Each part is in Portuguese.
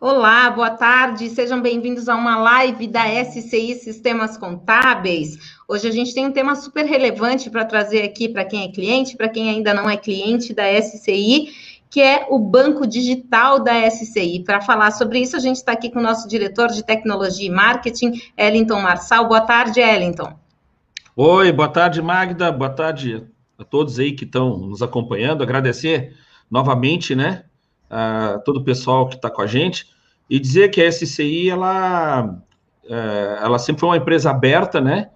Olá, boa tarde, sejam bem-vindos a uma live da SCI Sistemas Contábeis. Hoje a gente tem um tema super relevante para trazer aqui para quem é cliente, para quem ainda não é cliente da SCI, que é o Banco Digital da SCI. Para falar sobre isso, a gente está aqui com o nosso diretor de Tecnologia e Marketing, Ellington Marçal. Boa tarde, Ellington. Oi, boa tarde, Magda. Boa tarde a todos aí que estão nos acompanhando. Agradecer novamente, né, todo o pessoal que está com a gente e dizer que a SCI, ela, é, ela sempre foi uma empresa aberta, né,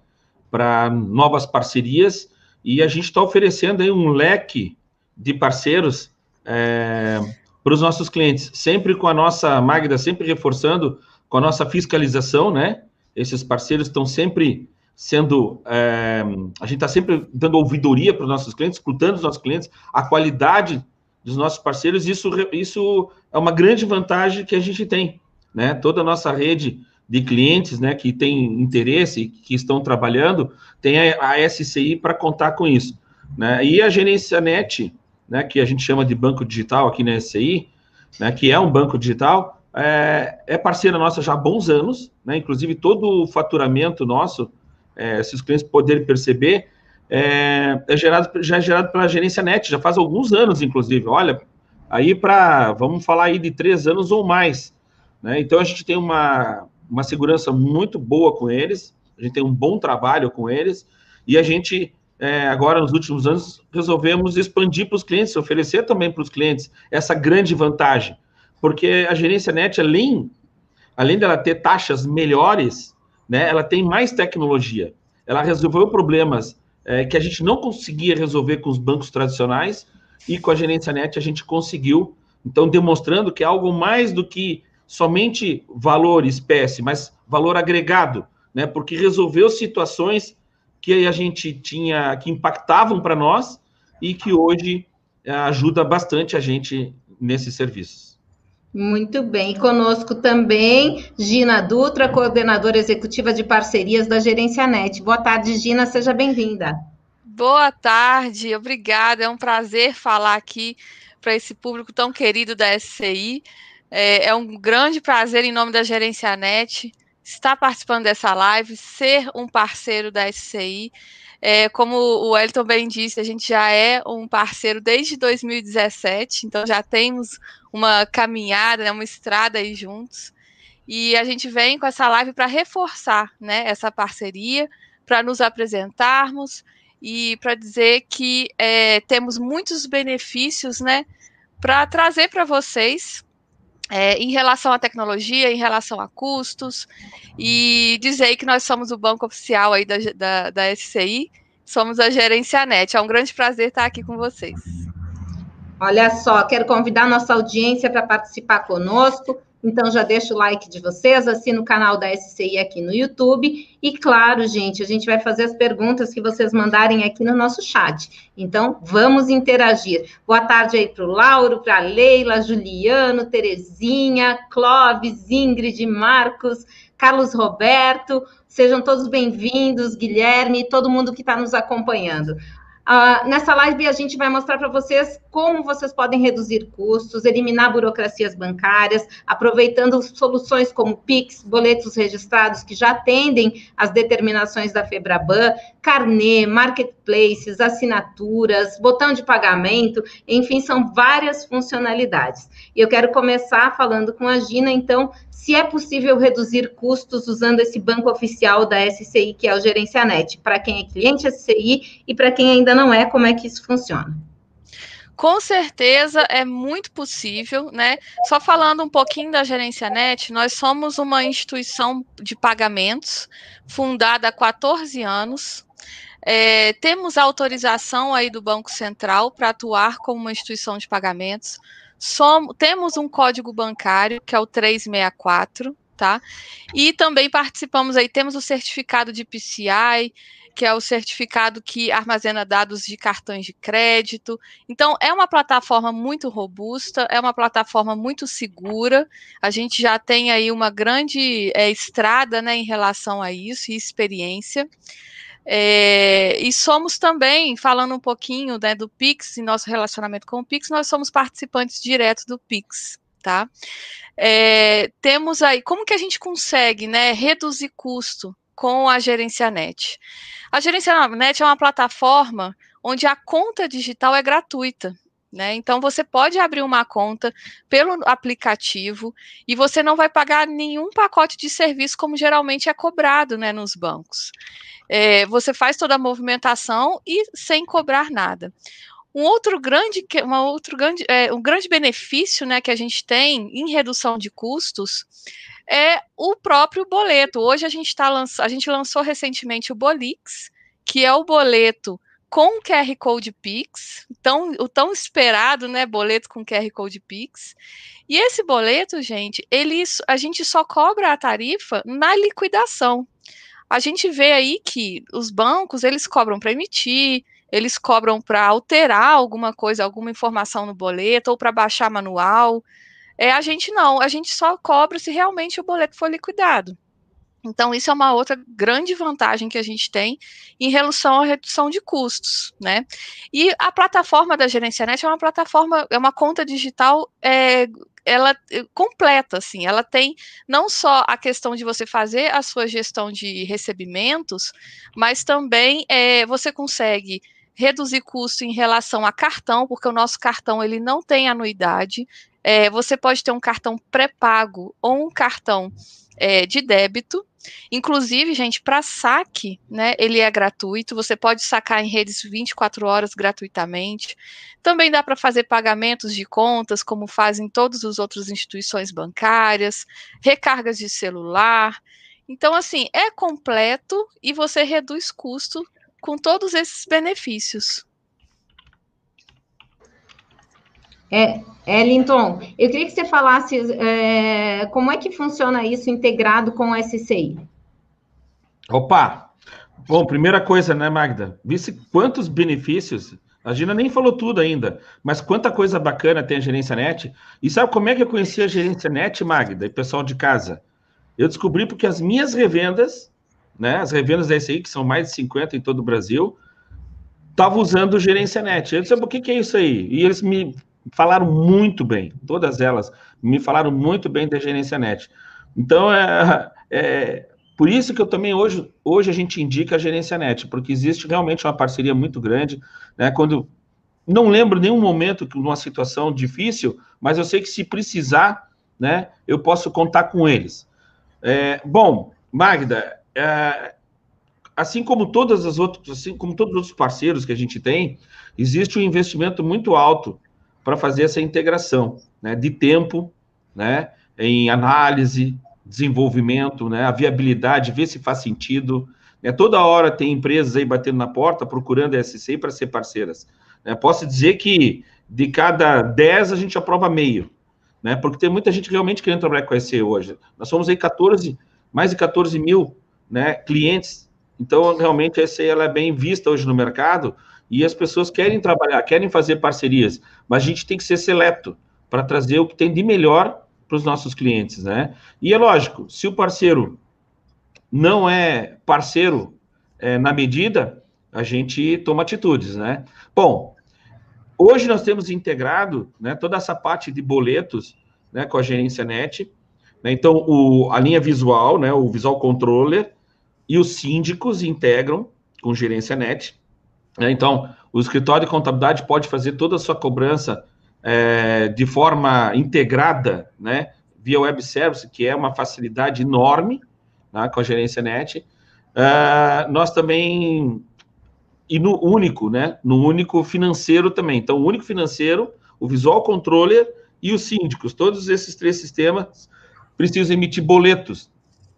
para novas parcerias e a gente está oferecendo aí um leque de parceiros é, para os nossos clientes, sempre com a nossa Magda, sempre reforçando com a nossa fiscalização, né? Esses parceiros estão sempre sendo. É, a gente está sempre dando ouvidoria para os nossos clientes, escutando os nossos clientes, a qualidade dos nossos parceiros, isso, isso é uma grande vantagem que a gente tem, né? Toda a nossa rede de clientes, né, que tem interesse, que estão trabalhando, tem a, a SCI para contar com isso, né? E a gerência net, né, que a gente chama de banco digital aqui na SCI, né, que é um banco digital, é, é parceira nossa já há bons anos, né? Inclusive todo o faturamento nosso, é, se os clientes poderem perceber, é, é gerado, já é gerado pela gerência net, já faz alguns anos, inclusive. Olha, aí para, vamos falar aí de três anos ou mais. Né? Então a gente tem uma, uma segurança muito boa com eles, a gente tem um bom trabalho com eles, e a gente, é, agora nos últimos anos, resolvemos expandir para os clientes, oferecer também para os clientes essa grande vantagem. Porque a gerência net, além, além dela ter taxas melhores, né, ela tem mais tecnologia. Ela resolveu problemas é, que a gente não conseguia resolver com os bancos tradicionais e com a gerência net a gente conseguiu. Então, demonstrando que é algo mais do que somente valor espécie, mas valor agregado, né? Porque resolveu situações que a gente tinha, que impactavam para nós e que hoje é, ajuda bastante a gente nesses serviços. Muito bem. E conosco também Gina Dutra, coordenadora executiva de parcerias da Gerência Net. Boa tarde, Gina, seja bem-vinda. Boa tarde, obrigada. É um prazer falar aqui para esse público tão querido da SCI. É, é, um grande prazer, em nome da Gerência Net, estar participando dessa live, ser um parceiro da SCI. É, como o Elton bem disse, a gente já é um parceiro desde 2017, então já temos uma caminhada, né, uma estrada aí juntos. E a gente vem com essa live para reforçar né, essa parceria, para nos apresentarmos e para dizer que é, temos muitos benefícios né, para trazer para vocês é, em relação à tecnologia, em relação a custos, e dizer que nós somos o banco oficial aí da, da, da SCI, somos a Gerência Net. É um grande prazer estar aqui com vocês. Olha só, quero convidar nossa audiência para participar conosco. Então já deixa o like de vocês, assina o canal da SCI aqui no YouTube. E claro, gente, a gente vai fazer as perguntas que vocês mandarem aqui no nosso chat. Então, vamos interagir. Boa tarde aí para o Lauro, para a Leila, Juliano, Terezinha, Clóvis, Ingrid, Marcos, Carlos Roberto. Sejam todos bem-vindos, Guilherme, todo mundo que está nos acompanhando. Uh, nessa live a gente vai mostrar para vocês como vocês podem reduzir custos, eliminar burocracias bancárias, aproveitando soluções como Pix, boletos registrados que já atendem as determinações da Febraban, carnê, marketplaces, assinaturas, botão de pagamento, enfim, são várias funcionalidades. E eu quero começar falando com a Gina, então, se é possível reduzir custos usando esse banco oficial da SCI, que é o Gerencianet, para quem é cliente SCI e para quem ainda não é, como é que isso funciona? Com certeza é muito possível, né? Só falando um pouquinho da Gerência Net, nós somos uma instituição de pagamentos fundada há 14 anos. É, temos autorização aí do Banco Central para atuar como uma instituição de pagamentos. Temos um código bancário, que é o 364, tá? E também participamos aí, temos o certificado de PCI, que é o certificado que armazena dados de cartões de crédito. Então, é uma plataforma muito robusta, é uma plataforma muito segura. A gente já tem aí uma grande é, estrada né, em relação a isso e experiência. É, e somos também, falando um pouquinho né, do Pix e nosso relacionamento com o Pix, nós somos participantes diretos do Pix. tá? É, temos aí, como que a gente consegue, né, reduzir custo com a Gerência Net? A Gerência Net é uma plataforma onde a conta digital é gratuita. Né? Então você pode abrir uma conta pelo aplicativo e você não vai pagar nenhum pacote de serviço como geralmente é cobrado né, nos bancos. É, você faz toda a movimentação e sem cobrar nada. Um outro grande, uma outro grande, é, um grande benefício né, que a gente tem em redução de custos é o próprio boleto. Hoje a gente tá a gente lançou recentemente o Bolix, que é o boleto com QR Code Pix, tão, o tão esperado, né, boleto com QR Code Pix. E esse boleto, gente, ele, a gente só cobra a tarifa na liquidação. A gente vê aí que os bancos, eles cobram para emitir, eles cobram para alterar alguma coisa, alguma informação no boleto, ou para baixar manual. É, a gente não, a gente só cobra se realmente o boleto for liquidado. Então, isso é uma outra grande vantagem que a gente tem em relação à redução de custos, né? E a plataforma da Gerencianet é uma plataforma, é uma conta digital é, ela é, completa, assim, ela tem não só a questão de você fazer a sua gestão de recebimentos, mas também é, você consegue reduzir custo em relação a cartão, porque o nosso cartão ele não tem anuidade. É, você pode ter um cartão pré-pago ou um cartão é, de débito. Inclusive, gente, para saque, né, ele é gratuito, você pode sacar em redes 24 horas gratuitamente. Também dá para fazer pagamentos de contas, como fazem todas as outras instituições bancárias, recargas de celular. Então, assim, é completo e você reduz custo com todos esses benefícios. É, Ellington, eu queria que você falasse é, como é que funciona isso integrado com o SCI. Opa! Bom, primeira coisa, né, Magda? Visse quantos benefícios. A Gina nem falou tudo ainda, mas quanta coisa bacana tem a Gerência Net. E sabe como é que eu conheci a Gerência Net, Magda, e pessoal de casa? Eu descobri porque as minhas revendas, né, as revendas da SCI, que são mais de 50 em todo o Brasil, estavam usando o Gerência Net. Eu disse, o que, que é isso aí? E eles me falaram muito bem, todas elas me falaram muito bem da gerência net. Então, é, é por isso que eu também hoje, hoje a gente indica a gerência net, porque existe realmente uma parceria muito grande, né? Quando não lembro nenhum momento que numa situação difícil, mas eu sei que se precisar, né, eu posso contar com eles. É, bom, Magda, é, assim como todas as outras, assim como todos os outros parceiros que a gente tem, existe um investimento muito alto para fazer essa integração né, de tempo, né, em análise, desenvolvimento, né, a viabilidade, ver se faz sentido. Né, toda hora tem empresas aí batendo na porta procurando a SCI para ser parceiras. Né, posso dizer que de cada 10 a gente aprova meio, né, porque tem muita gente realmente querendo trabalhar com a SCI hoje. Nós somos aí 14, mais de 14 mil né, clientes, então realmente a SCI ela é bem vista hoje no mercado, e as pessoas querem trabalhar, querem fazer parcerias, mas a gente tem que ser seleto para trazer o que tem de melhor para os nossos clientes, né? E é lógico, se o parceiro não é parceiro é, na medida, a gente toma atitudes, né? Bom, hoje nós temos integrado né, toda essa parte de boletos né, com a gerência net. Né? Então, o, a linha visual, né, o Visual Controller e os síndicos integram com gerência net. Né? Então, o escritório de contabilidade pode fazer toda a sua cobrança é, de forma integrada, né, via web service, que é uma facilidade enorme né, com a gerência net. Uh, nós também e no único, né, no único financeiro também. Então, o único financeiro, o visual controller e os síndicos, todos esses três sistemas precisam emitir boletos,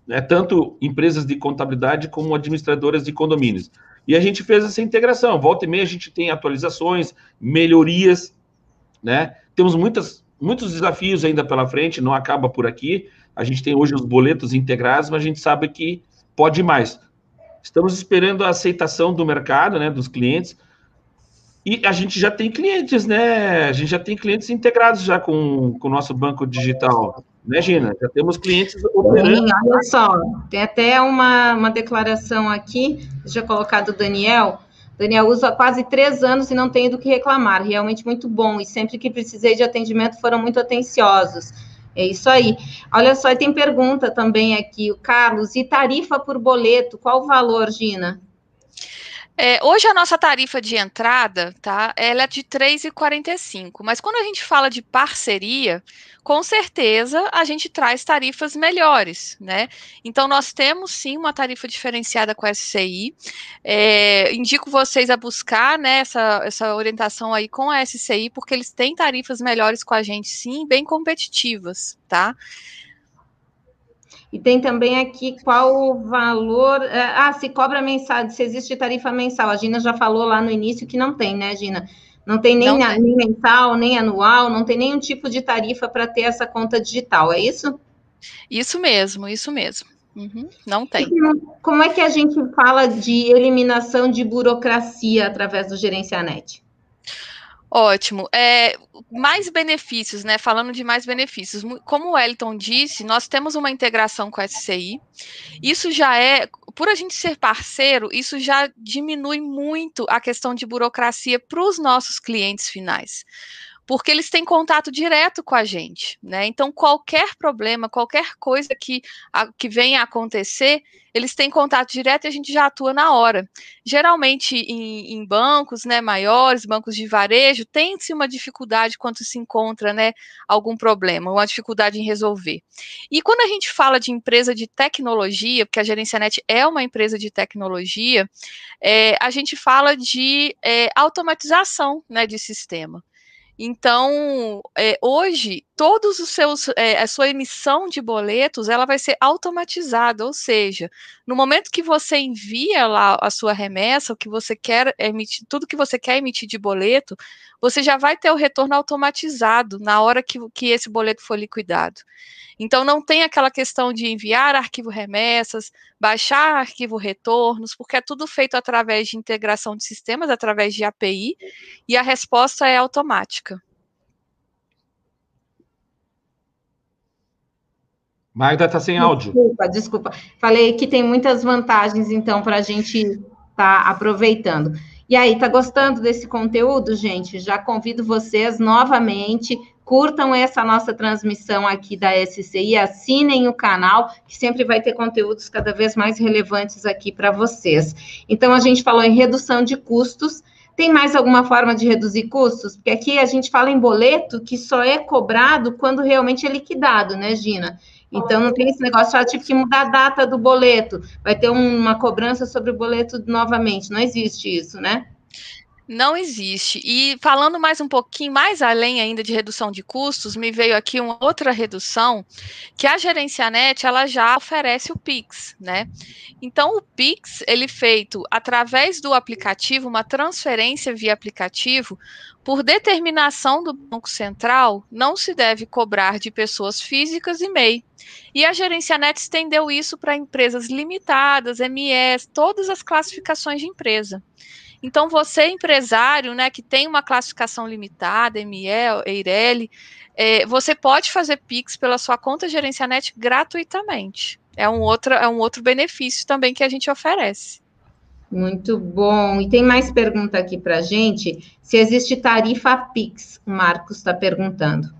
né, tanto empresas de contabilidade como administradoras de condomínios. E a gente fez essa integração. Volta e meia a gente tem atualizações, melhorias, né? Temos muitas, muitos desafios ainda pela frente, não acaba por aqui. A gente tem hoje os boletos integrados, mas a gente sabe que pode mais. Estamos esperando a aceitação do mercado, né, dos clientes. E a gente já tem clientes, né? A gente já tem clientes integrados já com, com o nosso banco digital. Né, Gina? Já temos clientes operando. Sim, olha só, tem até uma, uma declaração aqui, já colocado o Daniel. Daniel, há quase três anos e não tenho do que reclamar. Realmente muito bom. E sempre que precisei de atendimento foram muito atenciosos. É isso aí. Olha só, tem pergunta também aqui, o Carlos. E tarifa por boleto, qual o valor, Gina? É, hoje a nossa tarifa de entrada, tá? Ela é de R$ 3,45. Mas quando a gente fala de parceria, com certeza a gente traz tarifas melhores, né? Então nós temos sim uma tarifa diferenciada com a SCI. É, indico vocês a buscar né, essa, essa orientação aí com a SCI, porque eles têm tarifas melhores com a gente, sim, bem competitivas, tá? E tem também aqui qual o valor. É, ah, se cobra mensal, se existe tarifa mensal. A Gina já falou lá no início que não tem, né, Gina? Não tem nem, não tem. nem mensal, nem anual, não tem nenhum tipo de tarifa para ter essa conta digital, é isso? Isso mesmo, isso mesmo. Uhum, não tem. Como é que a gente fala de eliminação de burocracia através do Gerencianet? Ótimo. É, mais benefícios, né? Falando de mais benefícios. Como o Wellington disse, nós temos uma integração com a SCI. Isso já é, por a gente ser parceiro, isso já diminui muito a questão de burocracia para os nossos clientes finais porque eles têm contato direto com a gente, né? Então, qualquer problema, qualquer coisa que, a, que venha a acontecer, eles têm contato direto e a gente já atua na hora. Geralmente, em, em bancos né, maiores, bancos de varejo, tem-se uma dificuldade quando se encontra né, algum problema, uma dificuldade em resolver. E quando a gente fala de empresa de tecnologia, porque a Gerencianet é uma empresa de tecnologia, é, a gente fala de é, automatização né, de sistema. Então, é, hoje, todos os seus, é, a sua emissão de boletos, ela vai ser automatizada, ou seja, no momento que você envia lá a sua remessa, o que você quer emitir, tudo que você quer emitir de boleto, você já vai ter o retorno automatizado na hora que, que esse boleto for liquidado. Então, não tem aquela questão de enviar arquivo remessas, baixar arquivo retornos, porque é tudo feito através de integração de sistemas, através de API, e a resposta é automática. Magda está sem áudio. Desculpa, desculpa. Falei que tem muitas vantagens, então, para a gente estar tá aproveitando. E aí, tá gostando desse conteúdo, gente? Já convido vocês novamente, curtam essa nossa transmissão aqui da SCI, assinem o canal, que sempre vai ter conteúdos cada vez mais relevantes aqui para vocês. Então, a gente falou em redução de custos. Tem mais alguma forma de reduzir custos? Porque aqui a gente fala em boleto que só é cobrado quando realmente é liquidado, né, Gina? Então, não tem esse negócio, ah, tive que mudar a data do boleto, vai ter uma cobrança sobre o boleto novamente. Não existe isso, né? Não existe. E falando mais um pouquinho mais além ainda de redução de custos, me veio aqui uma outra redução que a Gerencianet ela já oferece o Pix, né? Então o Pix ele feito através do aplicativo, uma transferência via aplicativo, por determinação do Banco Central, não se deve cobrar de pessoas físicas e MEI. E a Gerencianet estendeu isso para empresas limitadas, MEs, todas as classificações de empresa. Então, você, empresário, né, que tem uma classificação limitada, ME, EIRELI, é, você pode fazer PIX pela sua conta Gerencianet gratuitamente. É um, outro, é um outro benefício também que a gente oferece. Muito bom. E tem mais pergunta aqui para a gente. Se existe tarifa PIX, o Marcos está perguntando.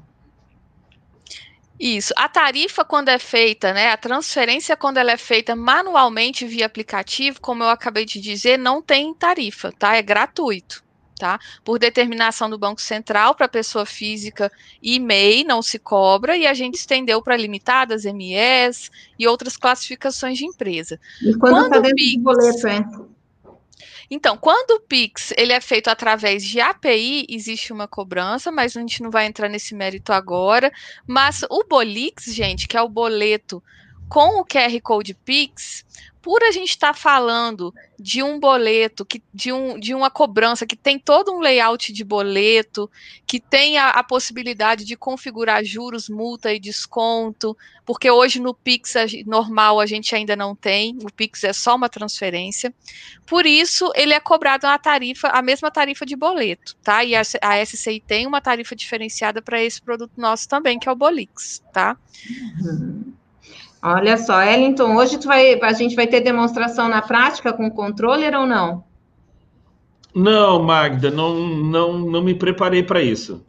Isso. A tarifa, quando é feita, né? A transferência, quando ela é feita manualmente via aplicativo, como eu acabei de dizer, não tem tarifa, tá? É gratuito. Tá? Por determinação do Banco Central para pessoa física e MEI não se cobra e a gente estendeu para limitadas, MEs e outras classificações de empresa. E quando, está dentro PIX, do boleto? Então, quando o Pix ele é feito através de API, existe uma cobrança, mas a gente não vai entrar nesse mérito agora. Mas o Bolix, gente, que é o boleto com o QR Code Pix, por a gente estar tá falando de um boleto, que, de, um, de uma cobrança que tem todo um layout de boleto, que tem a, a, possibilidade de configurar juros, multa e desconto, porque hoje no Pix normal a gente ainda não tem, o Pix é só uma transferência. Por isso, ele é cobrado a tarifa, a mesma tarifa de boleto, tá? E a, a SCI tem uma tarifa diferenciada para esse produto nosso também, que é o Bolix, tá? Uhum. Olha só, Ellington, hoje vai, a gente vai ter demonstração na prática com o controller ou não? Não, Magda, não, não, não me preparei para isso.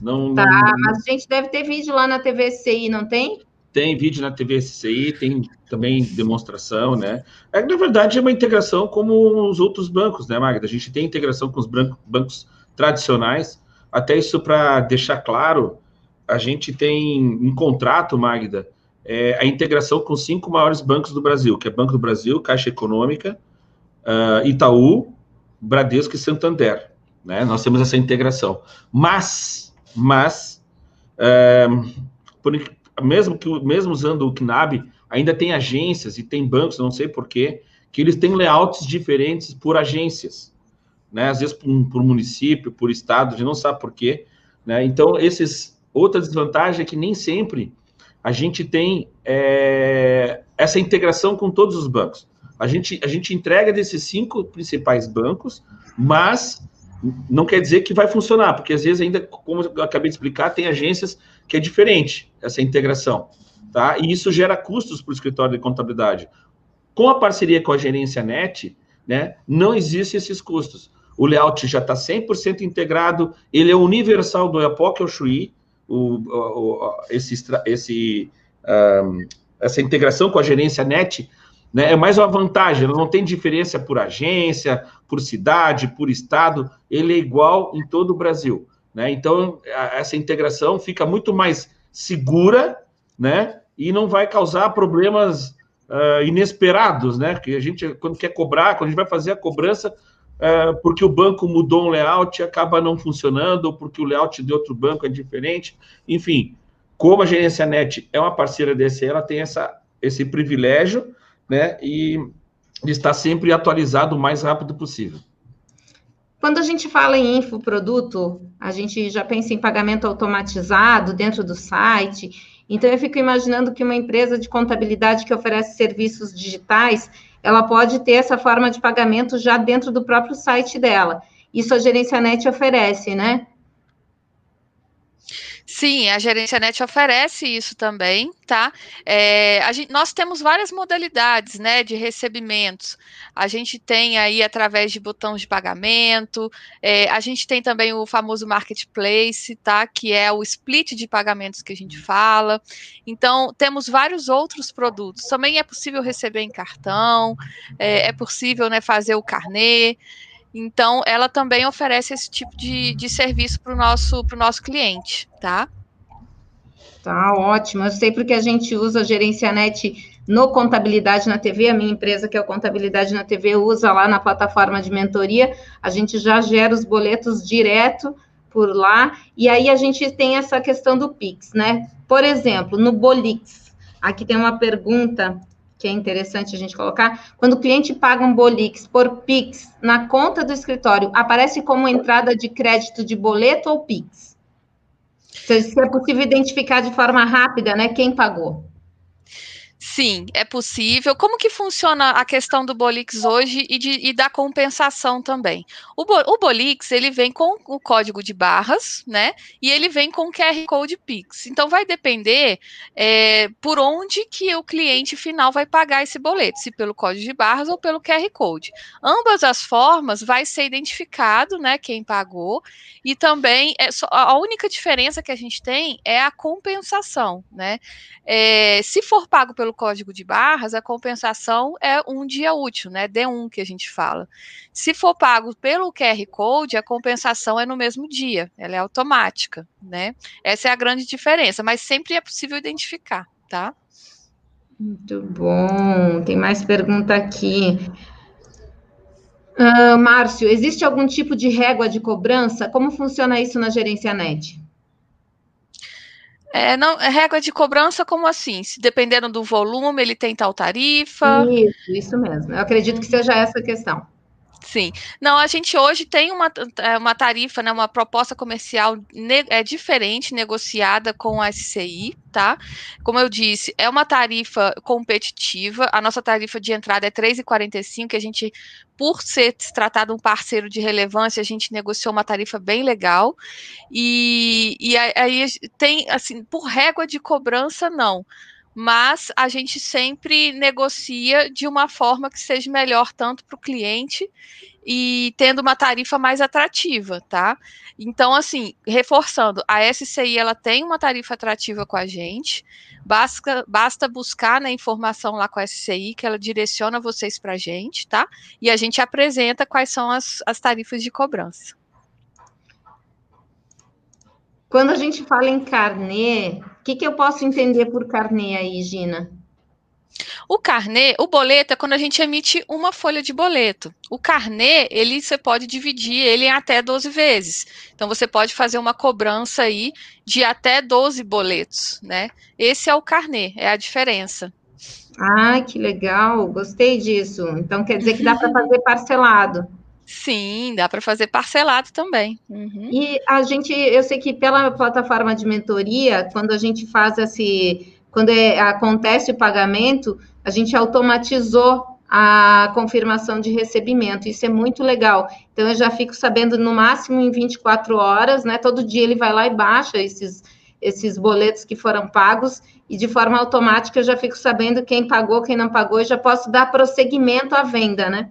Não, tá, não, mas a gente deve ter vídeo lá na TV CI, não tem? Tem vídeo na TV CI, tem também demonstração, né? É, na verdade, é uma integração como os outros bancos, né, Magda? A gente tem integração com os bancos tradicionais. Até isso para deixar claro, a gente tem um contrato, Magda, é, a integração com cinco maiores bancos do Brasil, que é Banco do Brasil, Caixa Econômica, uh, Itaú, Bradesco e Santander. Né? Nós temos essa integração. Mas, mas, é, por, mesmo, que, mesmo usando o KNAB, ainda tem agências e tem bancos, não sei porquê, que eles têm layouts diferentes por agências. Né? Às vezes por, por município, por estado, a gente não sabe porquê. Né? Então, esses outra desvantagem é que nem sempre a gente tem é, essa integração com todos os bancos. A gente, a gente entrega desses cinco principais bancos, mas não quer dizer que vai funcionar, porque às vezes ainda, como eu acabei de explicar, tem agências que é diferente essa integração, tá? E isso gera custos para o escritório de contabilidade. Com a parceria com a gerência NET, né, não existem esses custos. O layout já está 100% integrado, ele é universal do Epoch ao Shui, o, o, esse, esse, um, essa integração com a gerência NET né? É mais uma vantagem, não tem diferença por agência, por cidade, por estado, ele é igual em todo o Brasil. Né? Então, a, essa integração fica muito mais segura né? e não vai causar problemas uh, inesperados, né? Que a gente, quando quer cobrar, quando a gente vai fazer a cobrança, porque o banco mudou um layout, acaba não funcionando, ou porque o layout de outro banco é diferente. Enfim, como a Gerência Net é uma parceira desse, ela tem essa, esse privilégio né? E estar sempre atualizado o mais rápido possível. Quando a gente fala em infoproduto, a gente já pensa em pagamento automatizado dentro do site. Então, eu fico imaginando que uma empresa de contabilidade que oferece serviços digitais, ela pode ter essa forma de pagamento já dentro do próprio site dela. Isso a Gerência Net oferece, né? Sim, a Gerência Net oferece isso também, tá? É, gente, nós temos várias modalidades, né, de recebimentos. A gente tem aí através de botões de pagamento, é, a gente tem também o famoso marketplace, tá? Que é o split de pagamentos que a gente fala. Então, temos vários outros produtos. Também é possível receber em cartão, é, é possível, né, fazer o carnê. Então, ela também oferece esse tipo de, de serviço para o nosso, nosso cliente, tá? Tá ótimo. Eu sei porque a gente usa a Gerencianet no Contabilidade na TV, a minha empresa, que é o Contabilidade na TV, usa lá na plataforma de mentoria. A gente já gera os boletos direto por lá. E aí a gente tem essa questão do Pix, né? Por exemplo, no Bolix, aqui tem uma pergunta que é interessante a gente colocar, quando o cliente paga um Bolix por Pix na conta do escritório, aparece como entrada de crédito de boleto ou Pix? Se é possível identificar de forma rápida, né, quem pagou. Sim, é possível. Como que funciona a questão do Bolix hoje e, de, e da compensação também? O, o, Bolix, ele vem com o código de barras, né? E ele vem com o QR Code Pix. Então, vai depender é, por onde que o cliente final vai pagar esse boleto, se pelo código de barras ou pelo QR Code. Ambas as formas vai ser identificado, né, quem pagou, e também é só, a única diferença que a gente tem é a compensação, né? É, se for pago pelo código de barras, a compensação é um dia útil, né? D1 que a gente fala. Se for pago pelo QR Code, a compensação é no mesmo dia, ela é automática, né? Essa é a grande diferença, mas sempre é possível identificar, tá? Muito bom. Tem mais pergunta aqui. Uh, Márcio, existe algum tipo de régua de cobrança? Como funciona isso na gerência NET? É, não, é régua de cobrança, como assim? Se dependendo do volume, ele tem tal tarifa? Isso, isso mesmo. Eu acredito que seja essa a questão. Sim. Não, a gente hoje tem uma, é, uma tarifa, né, uma proposta comercial é, diferente, negociada com a SCI, tá? Como eu disse, é uma tarifa competitiva. A nossa tarifa de entrada é 3,45, que a gente, por ser tratado um parceiro de relevância, a gente negociou uma tarifa bem legal. E, e aí tem, assim, por régua de cobrança, não mas a gente sempre negocia de uma forma que seja melhor tanto para o cliente e tendo uma tarifa mais atrativa, tá? Então, assim, reforçando, a SCI ela tem uma tarifa atrativa com a gente, basta, basta buscar na né, informação lá com a SCI, que ela direciona vocês para a gente, tá? E a gente apresenta quais são as, as tarifas de cobrança. Quando a gente fala em carnê, o que, que eu posso entender por carnê aí, Gina? O carnê, o boleto é quando a gente emite uma folha de boleto. O carnê, ele você pode dividir ele em até 12 vezes. Então você pode fazer uma cobrança aí de até 12 boletos, né? Esse é o carnê, é a diferença. Ah, que legal, gostei disso. Então quer dizer que dá para fazer parcelado. Sim, dá para fazer parcelado também. Uhum. E a gente, eu sei que pela plataforma de mentoria, quando a gente faz esse, quando é, acontece o pagamento, a gente automatizou a confirmação de recebimento. Isso é muito legal. Então eu já fico sabendo no máximo em 24 horas, né? Todo dia ele vai lá e baixa esses esses boletos que foram pagos e de forma automática eu já fico sabendo quem pagou, quem não pagou e já posso dar prosseguimento à venda, né?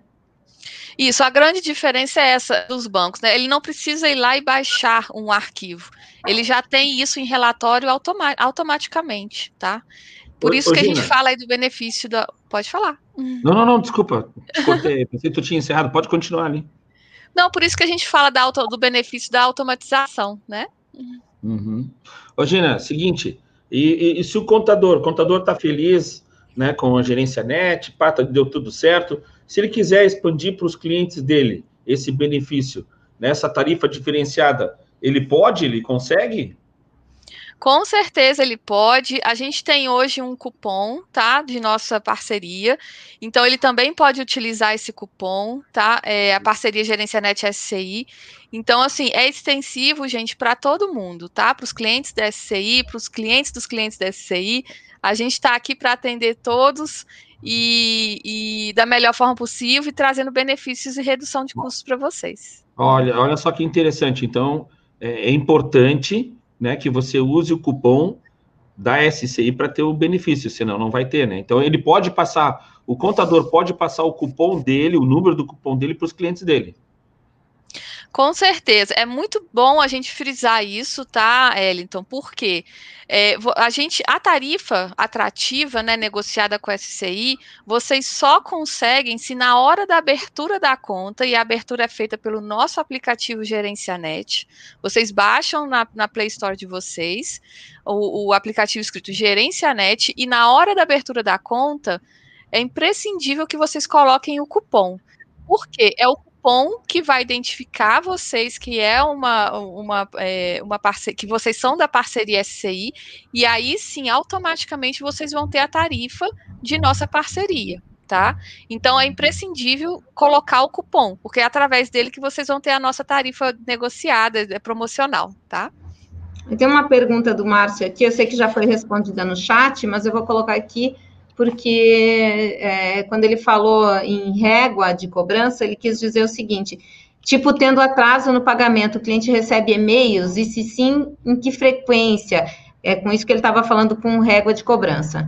Isso, a grande diferença é essa dos bancos, né? Ele não precisa ir lá e baixar um arquivo. Ele já tem isso em relatório automa automaticamente, tá? Por isso que a gente fala aí do benefício da. Pode falar. Não, não, não, desculpa. Pensei que tu tinha encerrado, pode continuar ali. Não, por isso que a gente fala da auto, do benefício da automatização, né? Uhum. Ô, Gina, seguinte, e, e, e se o contador, o contador está feliz né, com a gerência net, pá, tá, deu tudo certo, se ele quiser expandir para os clientes dele esse benefício, nessa tarifa diferenciada, ele pode, ele consegue? Com certeza ele pode. A gente tem hoje um cupom, tá? De nossa parceria. Então ele também pode utilizar esse cupom, tá? É a parceria Gerência Net SCI. Então, assim, é extensivo, gente, para todo mundo, tá? Para os clientes da SCI, para os clientes dos clientes da SCI. A gente está aqui para atender todos e, e, da melhor forma possível e trazendo benefícios e redução de custos para vocês. Olha, olha só que interessante. Então, é, é importante né, que você use o cupom da SCI para ter o benefício, senão não vai ter, né? Então ele pode passar, o contador pode passar o cupom dele, o número do cupom dele para os clientes dele. Com certeza. É muito bom a gente frisar isso, tá, Ellington? Porque é, a gente, a tarifa atrativa, né, negociada com a SCI, vocês só conseguem se na hora da abertura da conta, e a abertura é feita pelo nosso aplicativo Gerencianet, vocês baixam na, na Play Store de vocês o, o aplicativo escrito Gerencianet, e na hora da abertura da conta, é imprescindível que vocês coloquem o cupom. Por quê? É o cupom que vai identificar vocês que é uma, uma, é, uma parceria, que vocês são da parceria SCI, e aí sim, automaticamente vocês vão ter a tarifa de nossa parceria. Tá? Então é imprescindível colocar o cupom, porque é através dele que vocês vão ter a nossa tarifa negociada, é promocional, tá? Tem uma pergunta do Márcio aqui, eu sei que já foi respondida no chat, mas eu vou colocar aqui porque é, quando ele falou em régua de cobrança, ele quis dizer o seguinte: tipo, tendo atraso no pagamento, o cliente recebe e-mails, e se sim, em que frequência? É com isso que ele estava falando com régua de cobrança.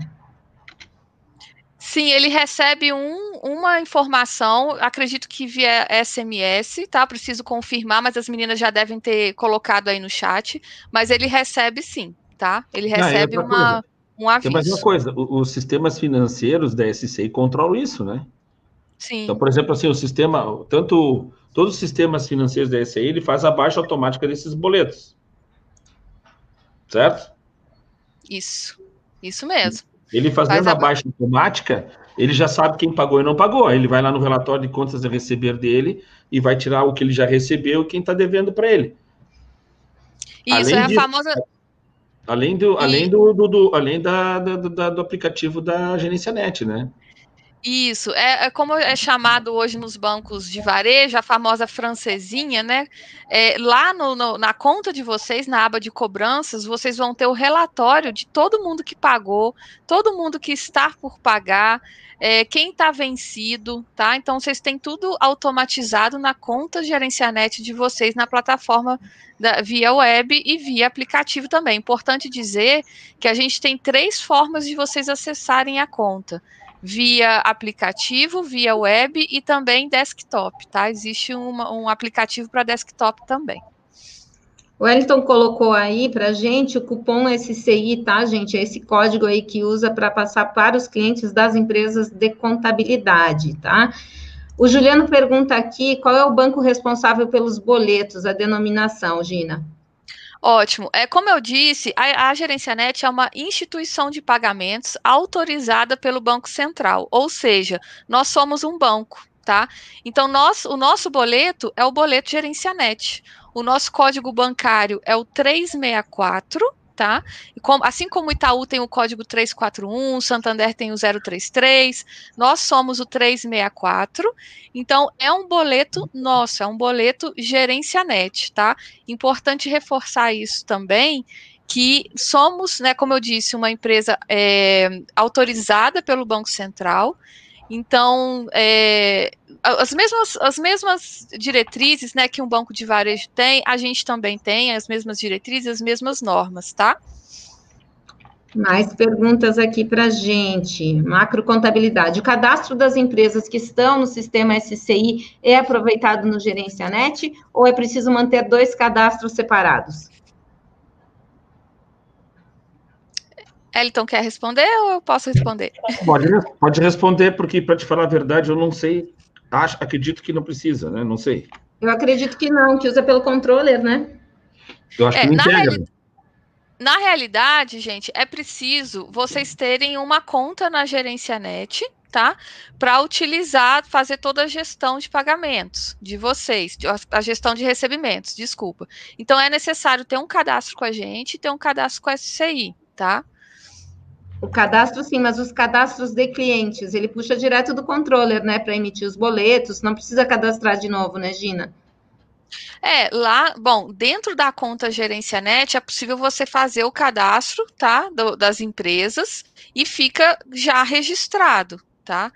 Sim, ele recebe um, uma informação, acredito que via SMS, tá? Preciso confirmar, mas as meninas já devem ter colocado aí no chat. Mas ele recebe sim, tá? Ele recebe Não, uma. Coisa um aviso. Tem mais uma coisa, os sistemas financeiros da SCI controlam isso, né? Sim. Então, por exemplo, assim, o sistema, tanto todos os sistemas financeiros da SCI, ele faz a baixa automática desses boletos. Certo? Isso. Isso mesmo. Ele fazendo faz a... a baixa automática, ele já sabe quem pagou e não pagou. Ele vai lá no relatório de contas a receber dele e vai tirar o que ele já recebeu e quem está devendo para ele. Isso Além é a disso, famosa Além do, e... além do, do, do além da, da, da, do aplicativo da Gerência Net, né? Isso, é, é, como é chamado hoje nos bancos de varejo, a famosa francesinha, né? É, lá no, no, na conta de vocês, na aba de cobranças, vocês vão ter o relatório de todo mundo que pagou, todo mundo que está por pagar, é, quem está vencido, tá? Então vocês têm tudo automatizado na conta Gerencianet de vocês na plataforma da, via web e via aplicativo também. Importante dizer que a gente tem três formas de vocês acessarem a conta via aplicativo, via web e também desktop, tá? Existe uma, um aplicativo para desktop também. O Wellington colocou aí para gente o cupom SCI, tá, gente? É esse código aí que usa para passar para os clientes das empresas de contabilidade, tá? O Juliano pergunta aqui qual é o banco responsável pelos boletos, a denominação, Gina. Ótimo. É como eu disse, a, a é uma instituição de pagamentos autorizada pelo Banco Central, ou seja, nós somos um banco, tá? Então, nós, o nosso boleto é o boleto Gerencianet. O nosso código bancário é o 364 tá? Assim como o Itaú tem o código 341, o Santander tem o 033, nós somos o 364. Então, é um boleto nosso, é um boleto gerencianet, tá? Importante reforçar isso também, que somos, né, como eu disse, uma empresa é, autorizada pelo Banco Central, então, é, as, mesmas, as mesmas diretrizes né, que um banco de varejo tem, a gente também tem, as mesmas diretrizes, as mesmas normas, tá? Mais perguntas aqui para a gente. Macrocontabilidade. O cadastro das empresas que estão no sistema SCI é aproveitado no Gerencianet ou é preciso manter dois cadastros separados? Elton quer responder ou eu posso responder? Pode, pode responder, porque, para te falar a verdade, eu não sei. Acho, acredito que não precisa, né? Não sei. Eu acredito que não, que usa pelo controller, né? Eu acho é, que não integra. Reali... Na realidade, gente, é preciso vocês terem uma conta na Gerencianet, tá? Para utilizar, fazer toda a gestão de pagamentos de vocês, a gestão de recebimentos, desculpa. Então é necessário ter um cadastro com a gente, ter um cadastro com a SCI, tá? O cadastro, sim, mas os cadastros de clientes, ele puxa direto do controller, né, para emitir os boletos, não precisa cadastrar de novo, né, Gina? É, lá, bom, dentro da conta Gerencianet é possível você fazer o cadastro, tá, do, das empresas e fica já registrado, tá?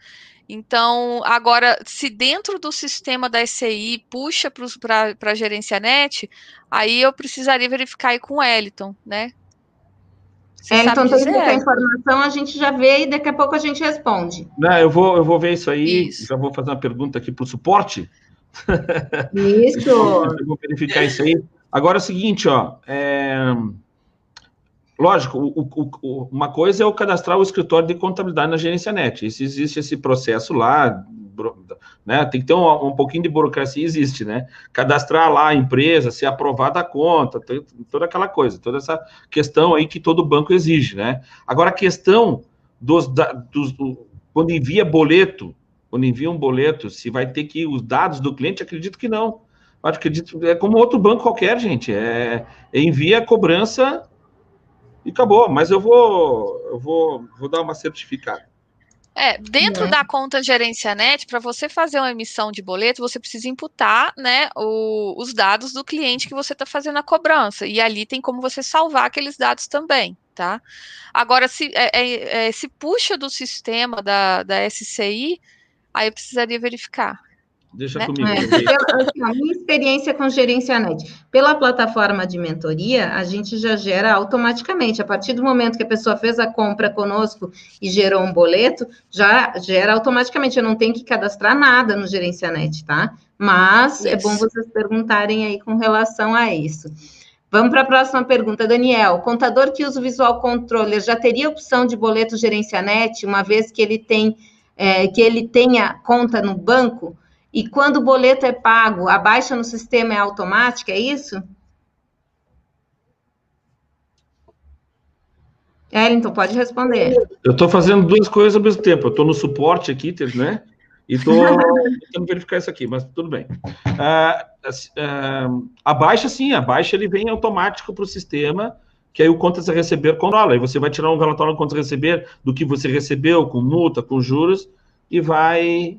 Então, agora, se dentro do sistema da SCI puxa para a Gerencianet, aí eu precisaria verificar aí com o Eliton, né? É, então, toda essa informação a gente já vê e daqui a pouco a gente responde. Não, eu vou, eu vou ver isso aí, isso. já vou fazer uma pergunta aqui para o suporte. Isso! eu vou verificar isso aí. Agora é o seguinte, ó, é... lógico, o, o, o, uma coisa é o cadastrar o escritório de contabilidade na Gerência Net. Isso, existe esse processo lá, né? Tem que ter um, um, pouquinho de burocracia, existe, né? Cadastrar lá a empresa, ser aprovada a conta, toda aquela coisa, toda essa questão aí que todo banco exige, né? Agora, a questão dos, dos do, quando envia boleto, quando envia um boleto, se vai ter que ir os dados do cliente, acredito que não. Acredito, é como outro banco qualquer, gente. É, é envia cobrança e acabou. Mas eu vou, eu vou, vou dar uma certificada. É, dentro da conta gerencianet, para você fazer uma emissão de boleto, você precisa imputar né, o, os dados do cliente que você está fazendo a cobrança. E ali tem como você salvar aqueles dados também, tá? Agora, se, é, é, é se puxa do sistema da, da SCI, aí eu precisaria verificar. Deixa né? comigo. É, pela, assim, a minha experiência com Gerencianet, pela plataforma de mentoria, a gente já gera automaticamente. A partir do momento que a pessoa fez a compra conosco e gerou um boleto, já gera automaticamente. Eu não tenho que cadastrar nada no Gerencianet, tá? Mas isso. é bom vocês perguntarem aí com relação a isso. Vamos para a próxima pergunta, Daniel. Contador que usa o Visual Controller já teria opção de boleto Gerencianet, uma vez que ele tem é, que ele tenha conta no banco? E quando o boleto é pago, a baixa no sistema é automática, é isso? Ellington, pode responder. Eu estou fazendo duas coisas ao mesmo tempo. Eu estou no suporte aqui, né? E estou tentando verificar isso aqui, mas tudo bem. Ah, ah, a baixa, sim, a baixa ele vem automático para o sistema, que aí o contas a receber controla. Aí você vai tirar um relatório do contas a receber do que você recebeu, com multa, com juros, e vai,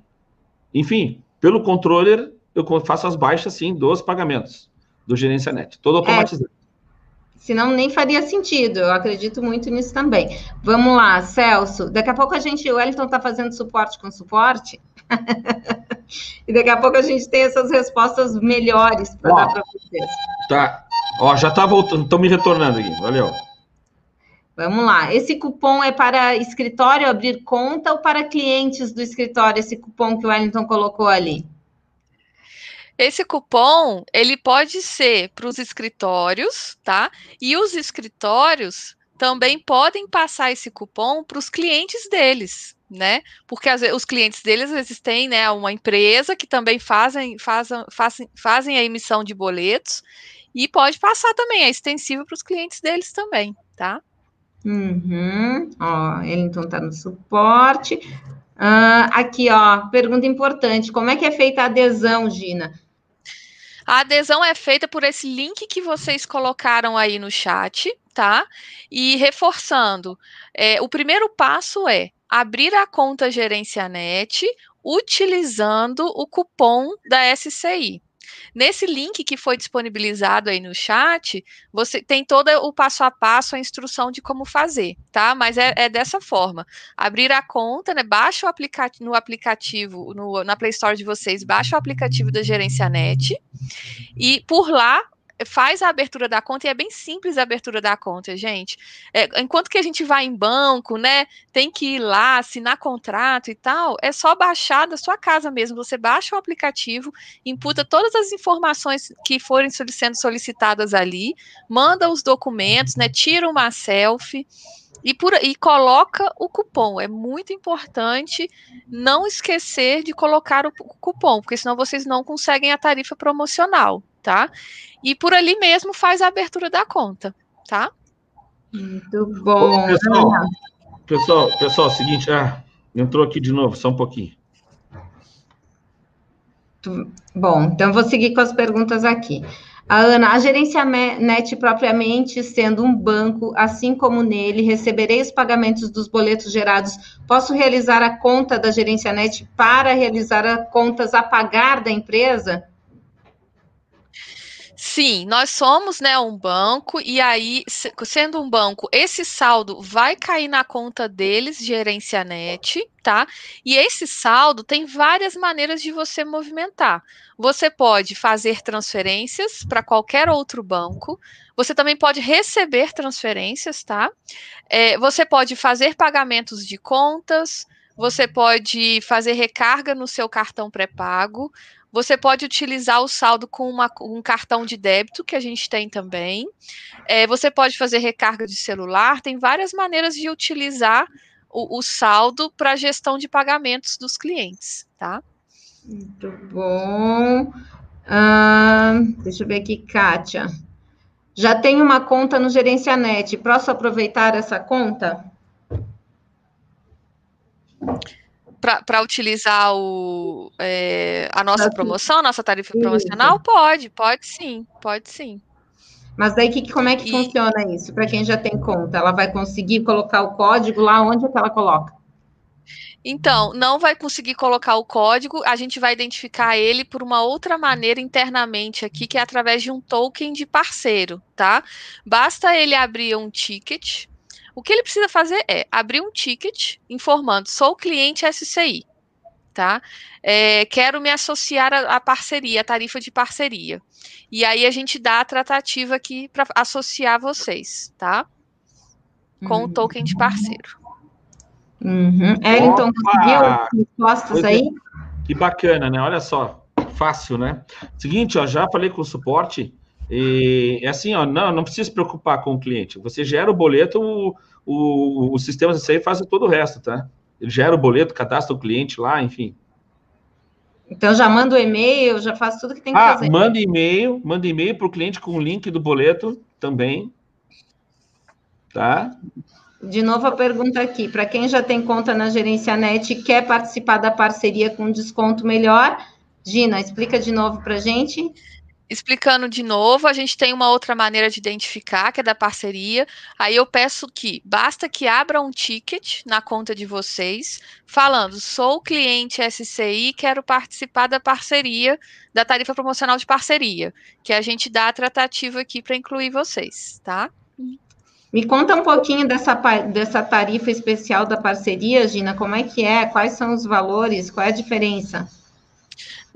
enfim, pelo controller, eu faço as baixas, sim, dos pagamentos do Gerência Net, todo automatizado. É. Senão nem faria sentido, eu acredito muito nisso também. Vamos lá, Celso. Daqui a pouco a gente, o Wellington está fazendo suporte com suporte. e daqui a pouco a gente tem essas respostas melhores para dar para vocês. Tá. Ó, já está voltando, estão me retornando aqui. Valeu. Vamos lá. Esse cupom é para escritório abrir conta ou para clientes do escritório? Esse cupom que o Wellington colocou ali? Esse cupom, ele pode ser para os escritórios, tá? E os escritórios também podem passar esse cupom para os clientes deles, né? Porque as, os clientes deles, às vezes, têm né, uma empresa que também fazem, fazem, fazem, fazem a emissão de boletos e pode passar também, é extensivo para os clientes deles também, tá? Uhum. Ó, ele então está no suporte. Uh, aqui, ó, pergunta importante: como é que é feita a adesão, Gina? A adesão é feita por esse link que vocês colocaram aí no chat, tá? E reforçando, é, o primeiro passo é abrir a conta GerenciaNet utilizando o cupom da SCI. Nesse link que foi disponibilizado aí no chat, você tem todo o passo a passo, a instrução de como fazer, tá? Mas é, é dessa forma. Abrir a conta, né? Baixa o aplicativo no aplicativo, no, na Play Store de vocês, baixa o aplicativo da Gerência Net e por lá faz a abertura da conta e é bem simples a abertura da conta, gente. É, enquanto que a gente vai em banco, né, tem que ir lá assinar contrato e tal, é só baixar da sua casa mesmo. Você baixa o aplicativo, imputa todas as informações que forem sendo solicitadas ali, manda os documentos, né, tira uma selfie. E, por, e coloca o cupom. É muito importante não esquecer de colocar o cupom, porque senão vocês não conseguem a tarifa promocional, tá? E por ali mesmo faz a abertura da conta, tá? Muito bom. Pessoal, pessoal, pessoal, seguinte, ah, entrou aqui de novo, só um pouquinho. Bom, então vou seguir com as perguntas aqui. A Ana, a gerência net propriamente sendo um banco, assim como nele, receberei os pagamentos dos boletos gerados. Posso realizar a conta da gerência net para realizar as contas a pagar da empresa? Sim, nós somos né, um banco, e aí, sendo um banco, esse saldo vai cair na conta deles, gerência net, tá? E esse saldo tem várias maneiras de você movimentar. Você pode fazer transferências para qualquer outro banco, você também pode receber transferências, tá? É, você pode fazer pagamentos de contas, você pode fazer recarga no seu cartão pré-pago, você pode utilizar o saldo com uma, um cartão de débito, que a gente tem também. É, você pode fazer recarga de celular, tem várias maneiras de utilizar o, o saldo para gestão de pagamentos dos clientes, tá? Muito bom. Ah, deixa eu ver aqui, Kátia. Já tenho uma conta no Gerencianet, posso aproveitar essa conta? Para utilizar o, é, a nossa promoção, nossa tarifa promocional? Pode, pode sim, pode sim. Mas daí que, como é que e... funciona isso? Para quem já tem conta, ela vai conseguir colocar o código lá onde é que ela coloca? Então, não vai conseguir colocar o código, a gente vai identificar ele por uma outra maneira internamente aqui, que é através de um token de parceiro, tá? Basta ele abrir um ticket, o que ele precisa fazer é abrir um ticket informando: sou cliente SCI, tá? É, quero me associar à parceria, à tarifa de parceria. E aí a gente dá a tratativa aqui para associar vocês, tá? Com uhum. o token de parceiro. Uhum. Wellington, conseguiu respostas é. aí? Que bacana, né? Olha só, fácil, né? Seguinte, ó, já falei com o suporte. E é assim, ó, não, não precisa se preocupar com o cliente. Você gera o boleto, o, o, o sistema aí faz todo o resto, tá? Ele gera o boleto, cadastra o cliente lá, enfim. Então já manda o e-mail, já faz tudo que tem que ah, fazer. Manda e-mail, manda e-mail para o cliente com o link do boleto também. Tá? De novo a pergunta aqui, para quem já tem conta na Gerência Net e quer participar da parceria com desconto melhor, Gina, explica de novo para gente. Explicando de novo, a gente tem uma outra maneira de identificar, que é da parceria. Aí eu peço que basta que abra um ticket na conta de vocês, falando: sou cliente SCI, quero participar da parceria, da tarifa promocional de parceria, que a gente dá a tratativa aqui para incluir vocês, tá? Me conta um pouquinho dessa, dessa tarifa especial da parceria, Gina, como é que é? Quais são os valores? Qual é a diferença?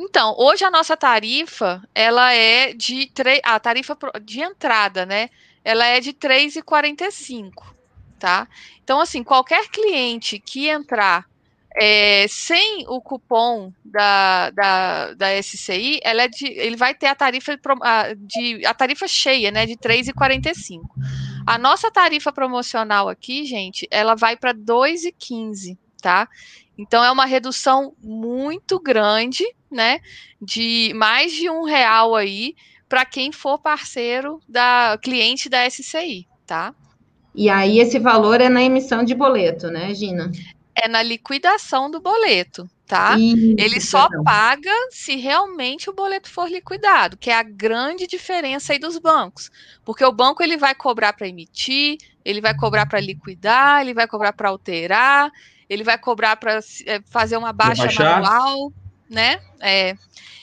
Então, hoje a nossa tarifa, ela é de a tarifa de entrada, né? Ela é de 3,45, tá? Então, assim, qualquer cliente que entrar é, sem o cupom da, da, da SCI, ela é de, ele vai ter a tarifa de a tarifa cheia, né, de 3,45. A nossa tarifa promocional aqui, gente, ela vai para 2,15, tá? Então é uma redução muito grande, né? De mais de um real aí para quem for parceiro da cliente da SCI, tá? E aí esse valor é na emissão de boleto, né, Gina? É na liquidação do boleto, tá? Isso, ele só paga se realmente o boleto for liquidado, que é a grande diferença aí dos bancos. Porque o banco ele vai cobrar para emitir, ele vai cobrar para liquidar, ele vai cobrar para alterar, ele vai cobrar para é, fazer uma baixa manual, né? É.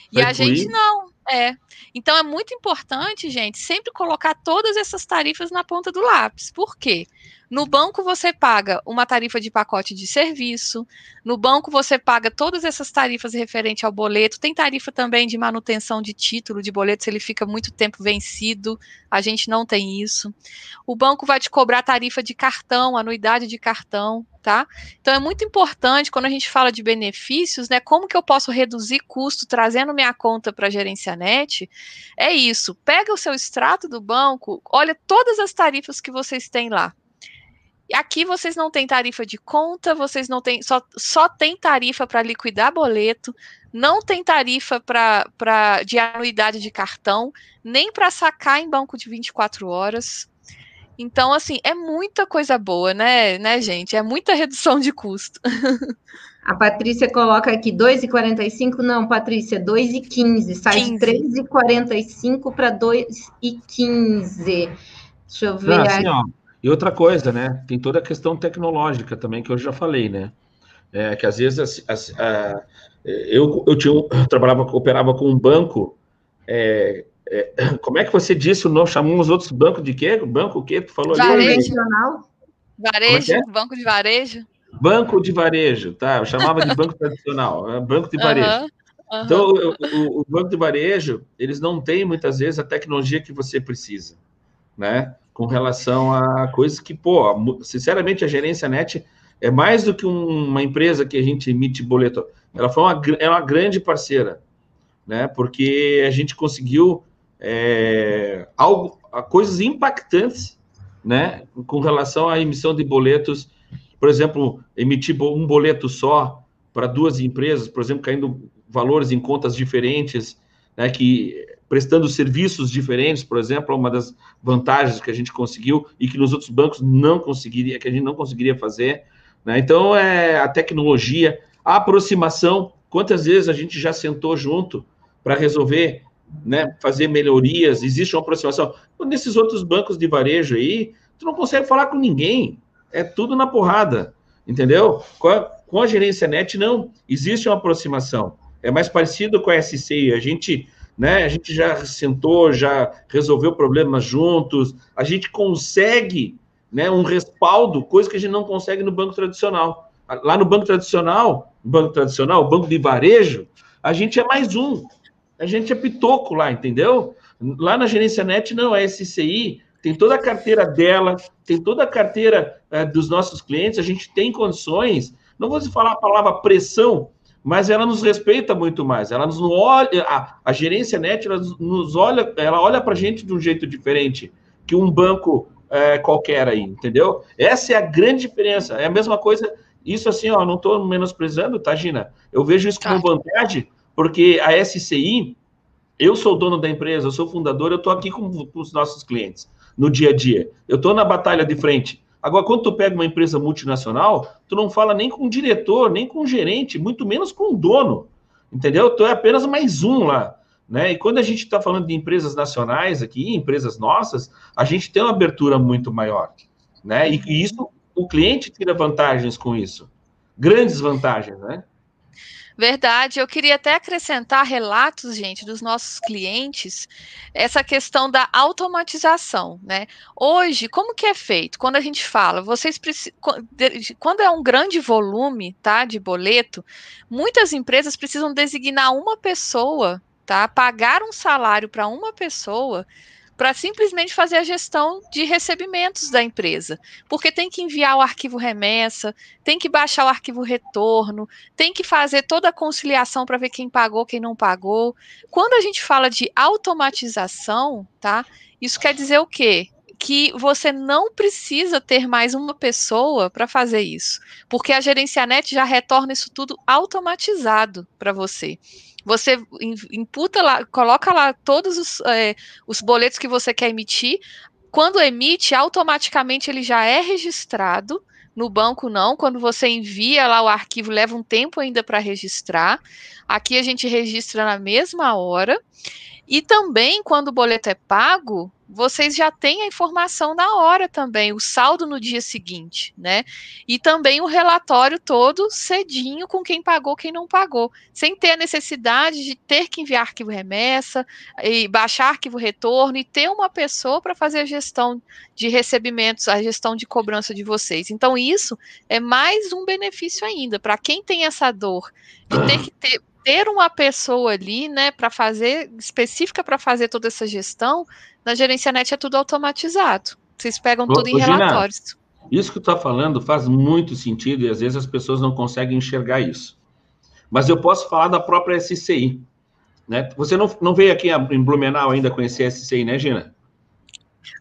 E a gente não, é. Então é muito importante, gente, sempre colocar todas essas tarifas na ponta do lápis. Por quê? No banco você paga uma tarifa de pacote de serviço, no banco você paga todas essas tarifas referente ao boleto, tem tarifa também de manutenção de título de boleto se ele fica muito tempo vencido, a gente não tem isso. O banco vai te cobrar tarifa de cartão, anuidade de cartão, tá? Então é muito importante quando a gente fala de benefícios, né, como que eu posso reduzir custo trazendo minha conta para a Gerencianet? É isso, pega o seu extrato do banco, olha todas as tarifas que vocês têm lá. Aqui vocês não têm tarifa de conta, vocês não têm, só, só tem tarifa para liquidar boleto, não tem tarifa para de anuidade de cartão, nem para sacar em banco de 24 horas. Então, assim, é muita coisa boa, né, né, gente? É muita redução de custo. A Patrícia coloca aqui 2,45. Não, Patrícia, 2,15. Sai 15. de 3,45 para 2,15. Deixa eu ver. Não, assim, ó, e outra coisa, né? Tem toda a questão tecnológica também, que eu já falei, né? É, que às vezes as, as, a, eu, eu, tinha, eu trabalhava, operava com um banco. É, é, como é que você disse o nome? Chamamos outros bancos de quê? Banco o quê? Tu falou varejo. ali? Varejo, é, é banco de varejo. Banco de varejo, tá? Eu chamava de banco tradicional, é, banco de varejo. Uhum, uhum. Então, o, o, o banco de varejo, eles não têm muitas vezes a tecnologia que você precisa, né? com relação a coisas que, pô, sinceramente, a gerência net é mais do que uma empresa que a gente emite boleto. Ela foi uma, é uma grande parceira, né? Porque a gente conseguiu é, algo, coisas impactantes, né? Com relação à emissão de boletos, por exemplo, emitir um boleto só para duas empresas, por exemplo, caindo valores em contas diferentes, né? Que prestando serviços diferentes, por exemplo, uma das vantagens que a gente conseguiu e que nos outros bancos não conseguiria, que a gente não conseguiria fazer. Né? Então, é a tecnologia, a aproximação. Quantas vezes a gente já sentou junto para resolver, né, fazer melhorias? Existe uma aproximação. Nesses outros bancos de varejo aí, tu não consegue falar com ninguém. É tudo na porrada, entendeu? Com a, com a gerência net, não. Existe uma aproximação. É mais parecido com a SCI. A gente né? A gente já sentou, já resolveu problemas juntos, a gente consegue né, um respaldo, coisa que a gente não consegue no banco tradicional. Lá no banco tradicional, banco tradicional, banco de varejo, a gente é mais um. A gente é pitoco lá, entendeu? Lá na gerência net, não, a SCI tem toda a carteira dela, tem toda a carteira é, dos nossos clientes, a gente tem condições, não vou falar a palavra pressão, mas ela nos respeita muito mais. Ela nos olha, a, a gerência net, ela nos olha, ela olha para a gente de um jeito diferente que um banco é, qualquer aí, entendeu? Essa é a grande diferença. É a mesma coisa. Isso assim, ó, não estou menosprezando, tá, Gina? Eu vejo isso como tá. vantagem, porque a SCI, eu sou dono da empresa, eu sou fundador, eu estou aqui com, com os nossos clientes no dia a dia. Eu estou na batalha de frente. Agora, quando tu pega uma empresa multinacional, tu não fala nem com o diretor, nem com o gerente, muito menos com o dono. Entendeu? Tu é apenas mais um lá. Né? E quando a gente está falando de empresas nacionais aqui, empresas nossas, a gente tem uma abertura muito maior. Né? E, e isso, o cliente tira vantagens com isso. Grandes vantagens, né? Verdade, eu queria até acrescentar relatos, gente, dos nossos clientes, essa questão da automatização, né? Hoje, como que é feito? Quando a gente fala, vocês quando é um grande volume, tá, de boleto, muitas empresas precisam designar uma pessoa, tá? Pagar um salário para uma pessoa para simplesmente fazer a gestão de recebimentos da empresa. Porque tem que enviar o arquivo remessa, tem que baixar o arquivo retorno, tem que fazer toda a conciliação para ver quem pagou, quem não pagou. Quando a gente fala de automatização, tá? Isso quer dizer o quê? Que você não precisa ter mais uma pessoa para fazer isso, porque a Gerencianet já retorna isso tudo automatizado para você. Você imputa lá, coloca lá todos os, é, os boletos que você quer emitir. Quando emite, automaticamente ele já é registrado. No banco, não. Quando você envia lá o arquivo, leva um tempo ainda para registrar. Aqui a gente registra na mesma hora. E também, quando o boleto é pago, vocês já têm a informação na hora também, o saldo no dia seguinte, né? E também o relatório todo cedinho com quem pagou, quem não pagou, sem ter a necessidade de ter que enviar arquivo remessa e baixar arquivo retorno e ter uma pessoa para fazer a gestão de recebimentos, a gestão de cobrança de vocês. Então, isso é mais um benefício ainda para quem tem essa dor de ter que ter ter uma pessoa ali, né, para fazer, específica para fazer toda essa gestão, na gerência net é tudo automatizado. Vocês pegam Ô, tudo em Gina, relatórios. Isso que tu está falando faz muito sentido e às vezes as pessoas não conseguem enxergar isso. Mas eu posso falar da própria SCI. Né? Você não, não veio aqui em Blumenau ainda conhecer a SCI, né, Gina?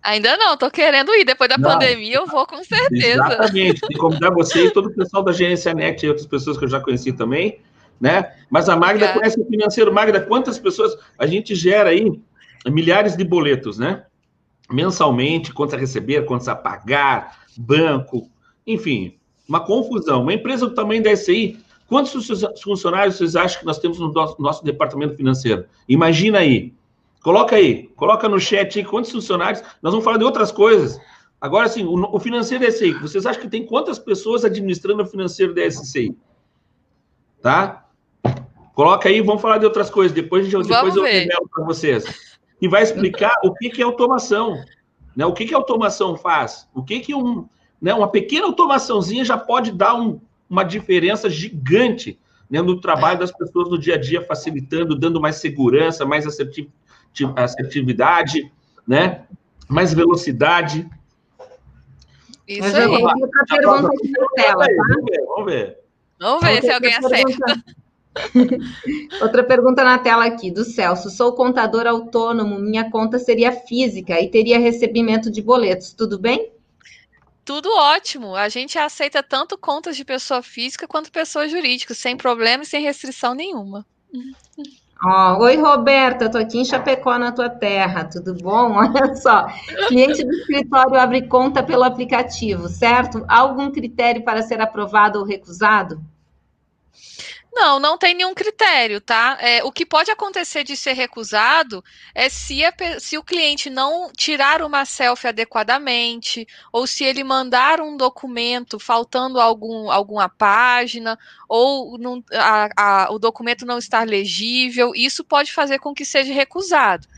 Ainda não, tô querendo ir. Depois da não, pandemia, eu vou com certeza. Exatamente. E convidar você e todo o pessoal da Gerência Net e outras pessoas que eu já conheci também né? Mas a Magda Obrigada. conhece o financeiro. Magda, quantas pessoas a gente gera aí? Milhares de boletos, né? Mensalmente, contas a receber, contas a pagar, banco, enfim, uma confusão. Uma empresa do tamanho da SI, quantos funcionários vocês acham que nós temos no nosso, nosso departamento financeiro? Imagina aí. Coloca aí, coloca no chat aí quantos funcionários. Nós vamos falar de outras coisas. Agora, sim, o, o financeiro da SI, vocês acham que tem quantas pessoas administrando o financeiro da SCI? Tá? Coloca aí, vamos falar de outras coisas. Depois, depois eu revelo para vocês. E vai explicar o que, que é automação. Né? O que, que a automação faz? O que, que um, né, uma pequena automaçãozinha já pode dar um, uma diferença gigante né, no trabalho das pessoas no dia a dia, facilitando, dando mais segurança, mais assertividade, né? mais velocidade. Isso aí. Pergunta aqui na tela, tá? Vamos ver, vamos ver. Vamos ver se alguém acerta. Outra pergunta na tela aqui, do Celso. Sou contador autônomo, minha conta seria física e teria recebimento de boletos, tudo bem? Tudo ótimo. A gente aceita tanto contas de pessoa física quanto pessoa jurídica, sem problema e sem restrição nenhuma. Oh, Oi, Roberta, estou aqui em Chapecó, na tua terra, tudo bom? Olha só, cliente do escritório abre conta pelo aplicativo, certo? Há algum critério para ser aprovado ou recusado? Não, não tem nenhum critério, tá? É, o que pode acontecer de ser recusado é se, a, se o cliente não tirar uma selfie adequadamente, ou se ele mandar um documento faltando algum, alguma página, ou não, a, a, o documento não estar legível, isso pode fazer com que seja recusado.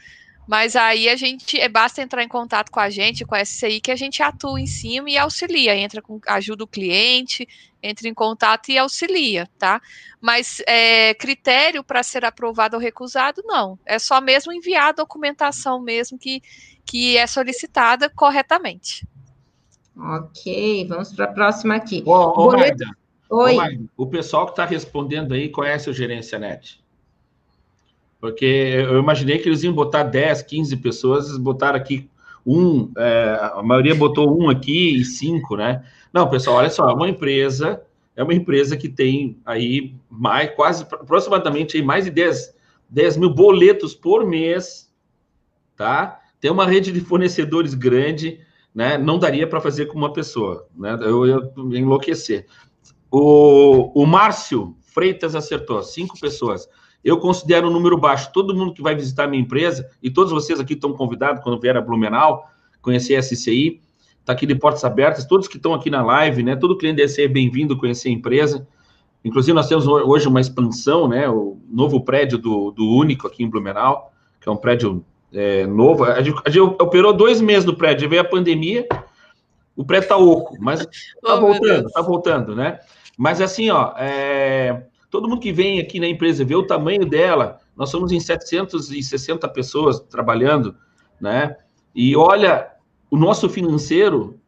Mas aí a gente é, basta entrar em contato com a gente, com a SCI, que a gente atua em cima e auxilia, entra com ajuda o cliente, entra em contato e auxilia, tá? Mas é, critério para ser aprovado ou recusado, não. É só mesmo enviar a documentação mesmo que, que é solicitada corretamente. Ok, vamos para a próxima aqui. Ô, ô, Oi. Ô, o pessoal que está respondendo aí conhece o Gerência Net? Porque eu imaginei que eles iam botar 10, 15 pessoas, eles botaram aqui um, é, a maioria botou um aqui e cinco, né? Não, pessoal, olha só, é uma empresa, é uma empresa que tem aí mais, quase, aproximadamente aí mais de 10, 10 mil boletos por mês, tá? Tem uma rede de fornecedores grande, né? Não daria para fazer com uma pessoa, né? Eu ia enlouquecer. O, o Márcio Freitas acertou, cinco pessoas. Eu considero um número baixo. Todo mundo que vai visitar a minha empresa, e todos vocês aqui estão convidados quando vier a Blumenau, conhecer a SCI, está aqui de portas abertas, todos que estão aqui na live, né? Todo cliente deve ser bem-vindo a conhecer a empresa. Inclusive, nós temos hoje uma expansão, né? O novo prédio do, do Único aqui em Blumenau, que é um prédio é, novo. A gente, a gente, operou dois meses do prédio, veio a pandemia, o prédio está oco, mas está oh, voltando, está voltando, né? Mas assim, ó, é, todo mundo que vem aqui na empresa vê o tamanho dela, nós somos em 760 pessoas trabalhando, né? E olha, o nosso financeiro,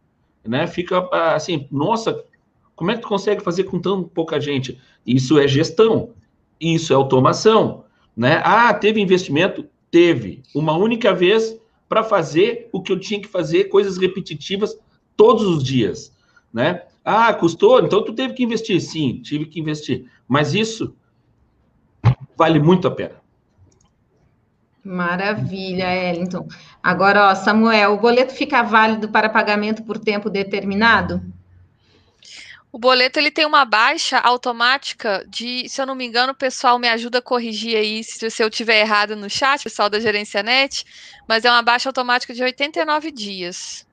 né, fica assim, nossa, como é que tu consegue fazer com tão pouca gente? Isso é gestão, isso é automação, né? Ah, teve investimento? Teve. Uma única vez para fazer o que eu tinha que fazer, coisas repetitivas todos os dias, né? Ah, custou? Então tu teve que investir. Sim, tive que investir. Mas isso vale muito a pena. Maravilha, Ellington. Agora, ó, Samuel, o boleto fica válido para pagamento por tempo determinado? O boleto ele tem uma baixa automática de, se eu não me engano, o pessoal me ajuda a corrigir aí se, se eu tiver errado no chat, pessoal da Gerência Net, mas é uma baixa automática de 89 dias.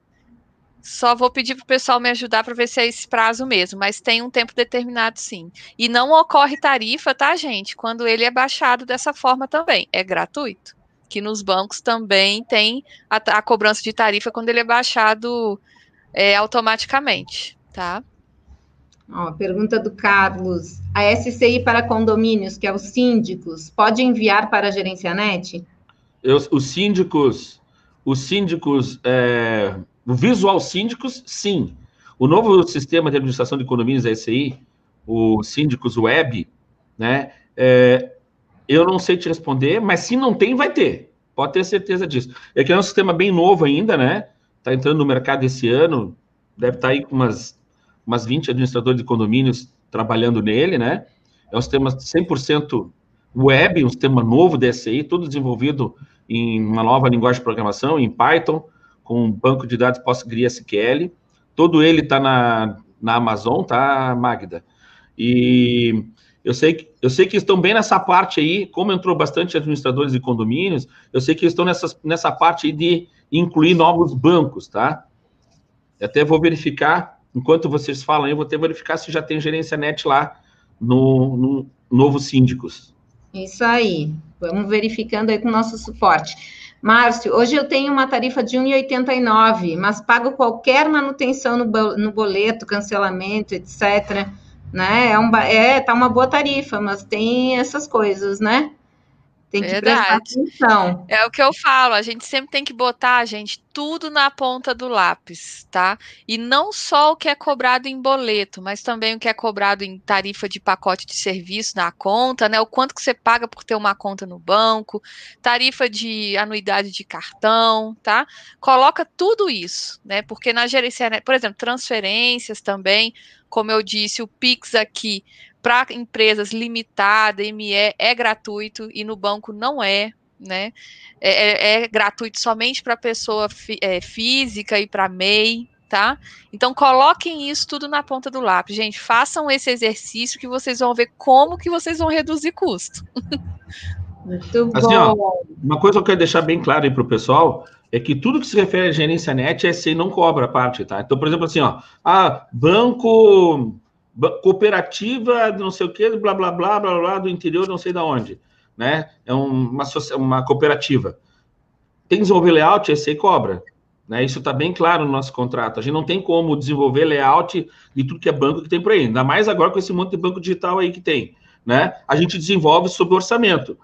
Só vou pedir para o pessoal me ajudar para ver se é esse prazo mesmo, mas tem um tempo determinado sim. E não ocorre tarifa, tá, gente? Quando ele é baixado dessa forma também. É gratuito. Que nos bancos também tem a, a cobrança de tarifa quando ele é baixado é, automaticamente, tá? Ó, pergunta do Carlos. A SCI para condomínios, que é os síndicos, pode enviar para a gerência net? Eu, os síndicos, os síndicos, é, o visual síndicos, sim. O novo sistema de administração de condomínios da SCI, o síndicos web, né? É, eu não sei te responder, mas se não tem, vai ter. Pode ter certeza disso. É que é um sistema bem novo ainda, né? Está entrando no mercado esse ano, deve estar tá aí com umas umas 20 administradores de condomínios trabalhando nele, né? É um sistema 100% web, um sistema novo DSI, tudo desenvolvido em uma nova linguagem de programação, em Python, com um banco de dados PostgreSQL. Todo ele está na, na Amazon, tá, Magda? E eu sei, que, eu sei que estão bem nessa parte aí, como entrou bastante administradores de condomínios, eu sei que estão nessa, nessa parte aí de incluir novos bancos, tá? Eu até vou verificar enquanto vocês falam, eu vou ter verificar se já tem gerência net lá no, no novo síndicos. Isso aí. Vamos verificando aí com o nosso suporte. Márcio, hoje eu tenho uma tarifa de 1,89, mas pago qualquer manutenção no, boleto, cancelamento, etc. Né? É, um, é, tá uma boa tarifa, mas tem essas coisas, né? Tem que Verdade. prestar atenção. É o que eu falo, a gente sempre tem que botar, gente, tudo na ponta do lápis, tá? E não só o que é cobrado em boleto, mas também o que é cobrado em tarifa de pacote de serviço na conta, né? O quanto que você paga por ter uma conta no banco, tarifa de anuidade de cartão, tá? Coloca tudo isso, né? Porque na gerência, por exemplo, transferências também, como eu disse, o Pix aqui para empresas limitada, ME, é gratuito e no banco não é, né? É, é, é gratuito somente para pessoa é, física e para MEI, tá? Então coloquem isso tudo na ponta do lápis, gente. Façam esse exercício que vocês vão ver como que vocês vão reduzir custo. Muito assim, bom. Ó, uma coisa que eu quero deixar bem claro aí para o pessoal é que tudo que se refere à gerência net é se não cobra a parte, tá? Então, por exemplo, assim, ó, ah, banco cooperativa, não sei o que, blá, blá, blá, blá, blá, do interior, não sei de onde, né? É uma, uma cooperativa. Tem que desenvolver layout, esse aí cobra, né? Isso está bem claro no nosso contrato. A gente não tem como desenvolver layout de tudo que é banco que tem por aí, ainda mais agora com esse monte de banco digital aí que tem, né? A gente desenvolve sob orçamento.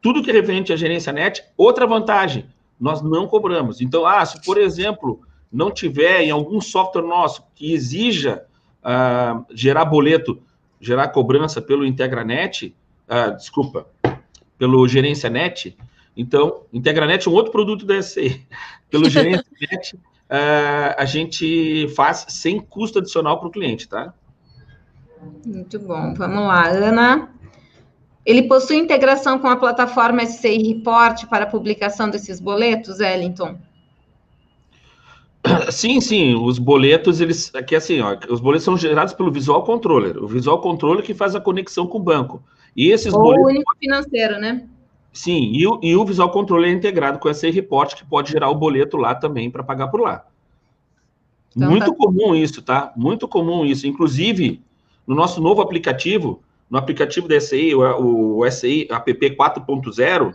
Tudo que é referente à gerência net, outra vantagem, nós não cobramos. Então, ah, se por exemplo não tiver em algum software nosso que exija uh, gerar boleto, gerar cobrança pelo Integranet, uh, desculpa, pelo Gerência Net. Então, Integranet é um outro produto da SCI. Pelo Gerência Net, uh, a gente faz sem custo adicional para o cliente, tá? Muito bom. Vamos lá, Ana. Ele possui integração com a plataforma SCI Report para publicação desses boletos, Ellington? Sim, sim, os boletos, eles. Aqui assim, ó, os boletos são gerados pelo Visual Controller. O Visual Controller que faz a conexão com o banco. E esses Ou boletos... o único financeiro, né? Sim, e o, e o Visual Controle é integrado com esse report que pode gerar o boleto lá também para pagar por lá. Então, Muito tá... comum isso, tá? Muito comum isso. Inclusive, no nosso novo aplicativo, no aplicativo da SI, o, o SI app 4.0,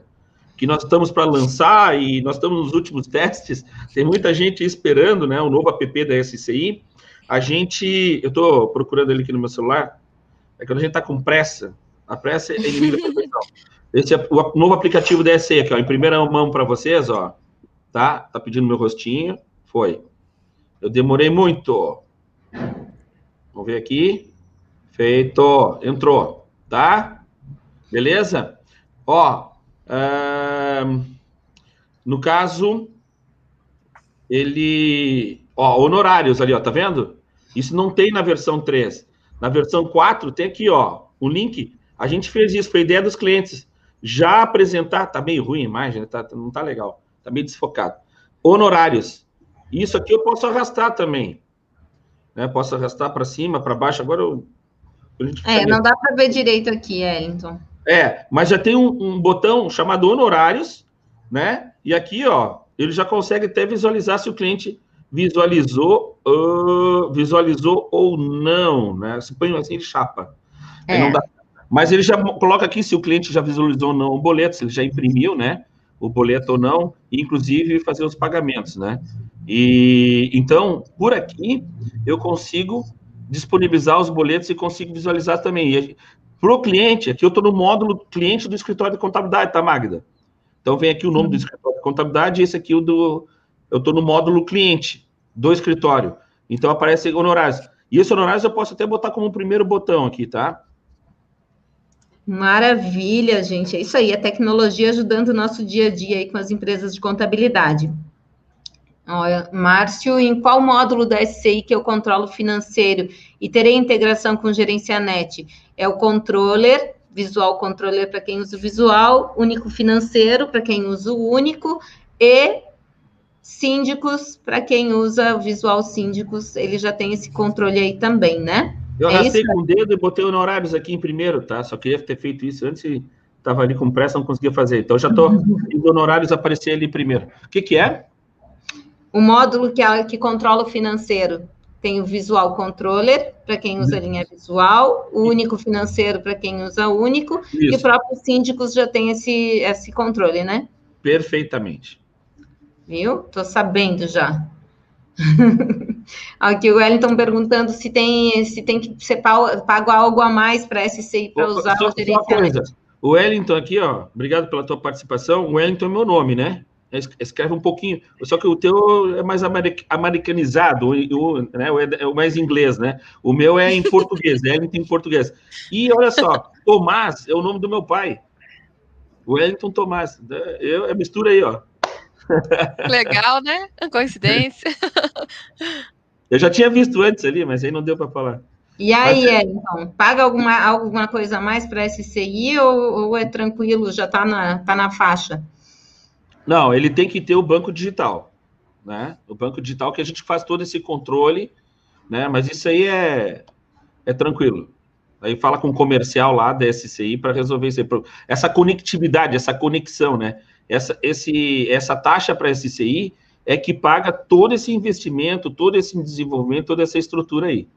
que nós estamos para lançar e nós estamos nos últimos testes, tem muita gente esperando, né, o novo app da SCI. A gente, eu estou procurando ele aqui no meu celular, é quando a gente está com pressa, a pressa é. Esse é o novo aplicativo da SCI aqui, ó, em primeira mão para vocês, ó, tá? Tá pedindo meu rostinho, foi. Eu demorei muito. Vamos ver aqui. Feito. Entrou, tá? Beleza? Ó, no caso, ele. Ó, honorários ali, ó, tá vendo? Isso não tem na versão 3. Na versão 4 tem aqui, ó, o link. A gente fez isso, foi ideia dos clientes. Já apresentar, tá meio ruim a imagem, né? tá, não tá legal, tá meio desfocado. Honorários. Isso aqui eu posso arrastar também. Né? Posso arrastar para cima, para baixo. Agora eu. É, não dá para ver direito aqui, Ellington. É, mas já tem um, um, botão chamado honorários, né? E aqui, ó, ele já consegue até visualizar se o cliente visualizou, uh, visualizou ou não, né? Se põe assim, chapa. É. Mas ele já coloca aqui se o cliente já visualizou ou não o boleto, se ele já imprimiu, né? O boleto ou não, e inclusive fazer os pagamentos, né? E então, por aqui, eu consigo disponibilizar os boletos e consigo visualizar também. E para o cliente, aqui eu estou no módulo cliente do escritório de contabilidade, tá, Magda? Então vem aqui o nome do uhum. escritório de contabilidade e esse aqui o do. Eu estou no módulo cliente do escritório. Então aparece honorários. E esse honorários eu posso até botar como primeiro botão aqui, tá? Maravilha, gente. É isso aí, a tecnologia ajudando o nosso dia a dia aí com as empresas de contabilidade. Márcio, em qual módulo da SCI que eu controlo financeiro e terei integração com Gerencianet? É o controller, visual controller para quem usa o visual, único financeiro para quem usa o único e síndicos para quem usa o visual síndicos, ele já tem esse controle aí também, né? Eu é arrastei com o dedo e botei honorários aqui em primeiro, tá? Só queria ter feito isso antes e estava ali com pressa, não conseguia fazer. Então já estou indo honorários aparecer ali primeiro. O que, que é? O módulo que, é, que controla o financeiro tem o Visual Controller, para quem usa a linha visual, o único financeiro para quem usa único, Isso. e o próprio síndicos já tem esse, esse controle, né? Perfeitamente. Viu? Estou sabendo já. Aqui o Wellington perguntando se tem, se tem que ser pago algo a mais para SCI para usar só, o gerenciamento. O Wellington aqui, ó, obrigado pela tua participação. O Wellington é meu nome, né? Escreve um pouquinho, só que o teu é mais americanizado, o, né, é o mais inglês, né? O meu é em português, Wellington em português. E olha só, Tomás é o nome do meu pai. Wellington Tomás. Eu, é mistura aí, ó. Legal, né? Coincidência. Eu já tinha visto antes ali, mas aí não deu para falar. E aí, então, paga alguma, alguma coisa a mais para SCI ou, ou, é tranquilo, já está na, tá na faixa? Não, ele tem que ter o banco digital, né? O banco digital que a gente faz todo esse controle, né? Mas isso aí é, é tranquilo. Aí fala com o comercial lá da SCI para resolver isso aí. Essa conectividade, essa conexão, né? Essa, esse, essa taxa para a SCI é que paga todo esse investimento, todo esse desenvolvimento, toda essa estrutura aí.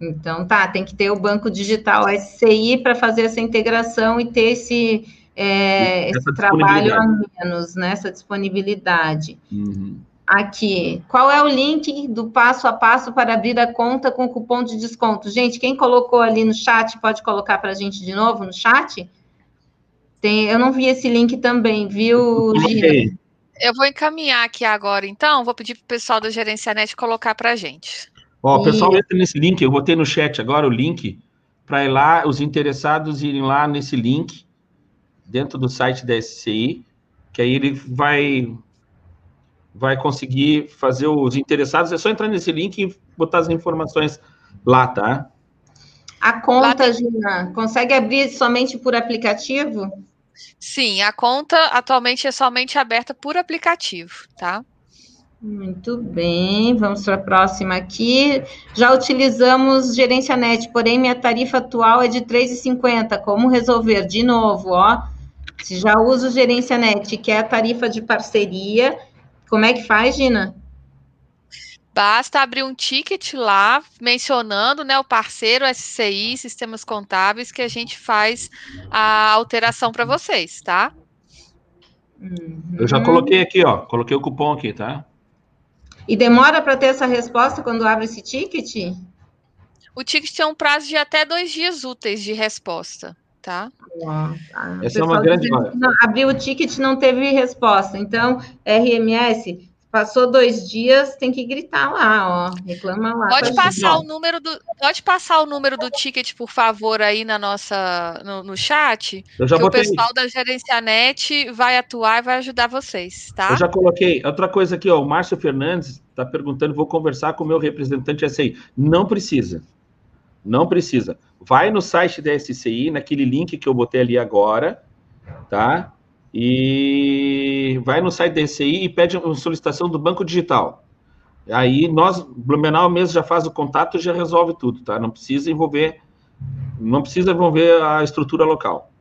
Então, tá, tem que ter o banco digital SCI para fazer essa integração e ter esse, é, esse trabalho a menos, né? Essa disponibilidade. Uhum. Aqui, qual é o link do passo a passo para abrir a conta com cupom de desconto? Gente, quem colocou ali no chat, pode colocar para a gente de novo no chat? Tem, eu não vi esse link também, viu, Gina? Eu vou encaminhar aqui agora, então, vou pedir para o pessoal do Gerencianet colocar para a gente. Ó, o pessoal e... entra nesse link, eu botei no chat agora o link, para ir lá, os interessados irem lá nesse link, dentro do site da SCI, que aí ele vai vai conseguir fazer os interessados, é só entrar nesse link e botar as informações lá, tá? A conta, Gina, consegue abrir somente por aplicativo? Sim, a conta atualmente é somente aberta por aplicativo, tá? Muito bem, vamos para a próxima aqui. Já utilizamos Gerência Net, porém minha tarifa atual é de R$ 3,50. Como resolver? De novo, ó. Se já usa o Gerência Net, que é a tarifa de parceria, como é que faz, Gina? Basta abrir um ticket lá, mencionando né, o parceiro SCI, Sistemas Contábeis, que a gente faz a alteração para vocês, tá? Uhum. Eu já coloquei aqui, ó. Coloquei o cupom aqui, tá? E demora para ter essa resposta quando abre esse ticket? O ticket tem um prazo de até dois dias úteis de resposta, tá? Essa é uma grande. Abriu o ticket não teve resposta. Então, RMS, Passou dois dias, tem que gritar lá, ó. Reclama lá. Pode passar o número do, pode passar o número do ticket, por favor, aí na nossa no, no chat. Eu já que botei. o pessoal da Gerencianet vai atuar e vai ajudar vocês, tá? Eu já coloquei. Outra coisa aqui, ó, o Márcio Fernandes está perguntando, vou conversar com o meu representante SCI. Não precisa. Não precisa. Vai no site da SCI, naquele link que eu botei ali agora, tá? e vai no site da ECI e pede uma solicitação do banco digital. Aí nós, Blumenau mesmo já faz o contato e já resolve tudo, tá? Não precisa envolver, não precisa envolver a estrutura local.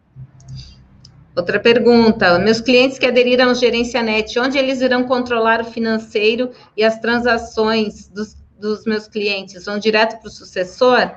Outra pergunta: meus clientes que aderiram ao Gerência Net, onde eles irão controlar o financeiro e as transações dos, dos meus clientes? Vão direto para o sucessor?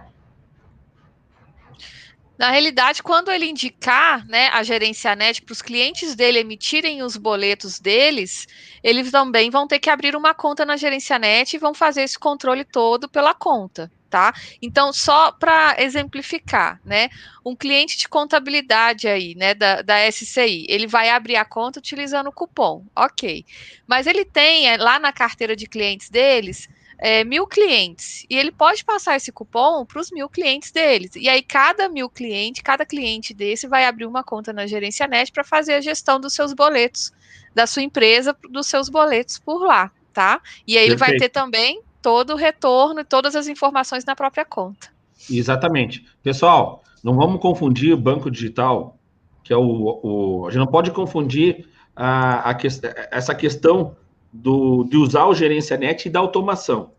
Na realidade, quando ele indicar né, a gerência net para os clientes dele emitirem os boletos deles, eles também vão ter que abrir uma conta na gerência net e vão fazer esse controle todo pela conta. Tá? Então, só para exemplificar, né? Um cliente de contabilidade aí, né, da, da SCI, ele vai abrir a conta utilizando o cupom, ok. Mas ele tem é, lá na carteira de clientes deles é, mil clientes. E ele pode passar esse cupom para os mil clientes deles. E aí, cada mil cliente, cada cliente desse vai abrir uma conta na Gerência Net para fazer a gestão dos seus boletos, da sua empresa, dos seus boletos por lá, tá? E aí Perfeito. ele vai ter também todo o retorno e todas as informações na própria conta. Exatamente. Pessoal, não vamos confundir o banco digital, que é o. o a gente não pode confundir a, a que, essa questão do, de usar o gerência net e da automação.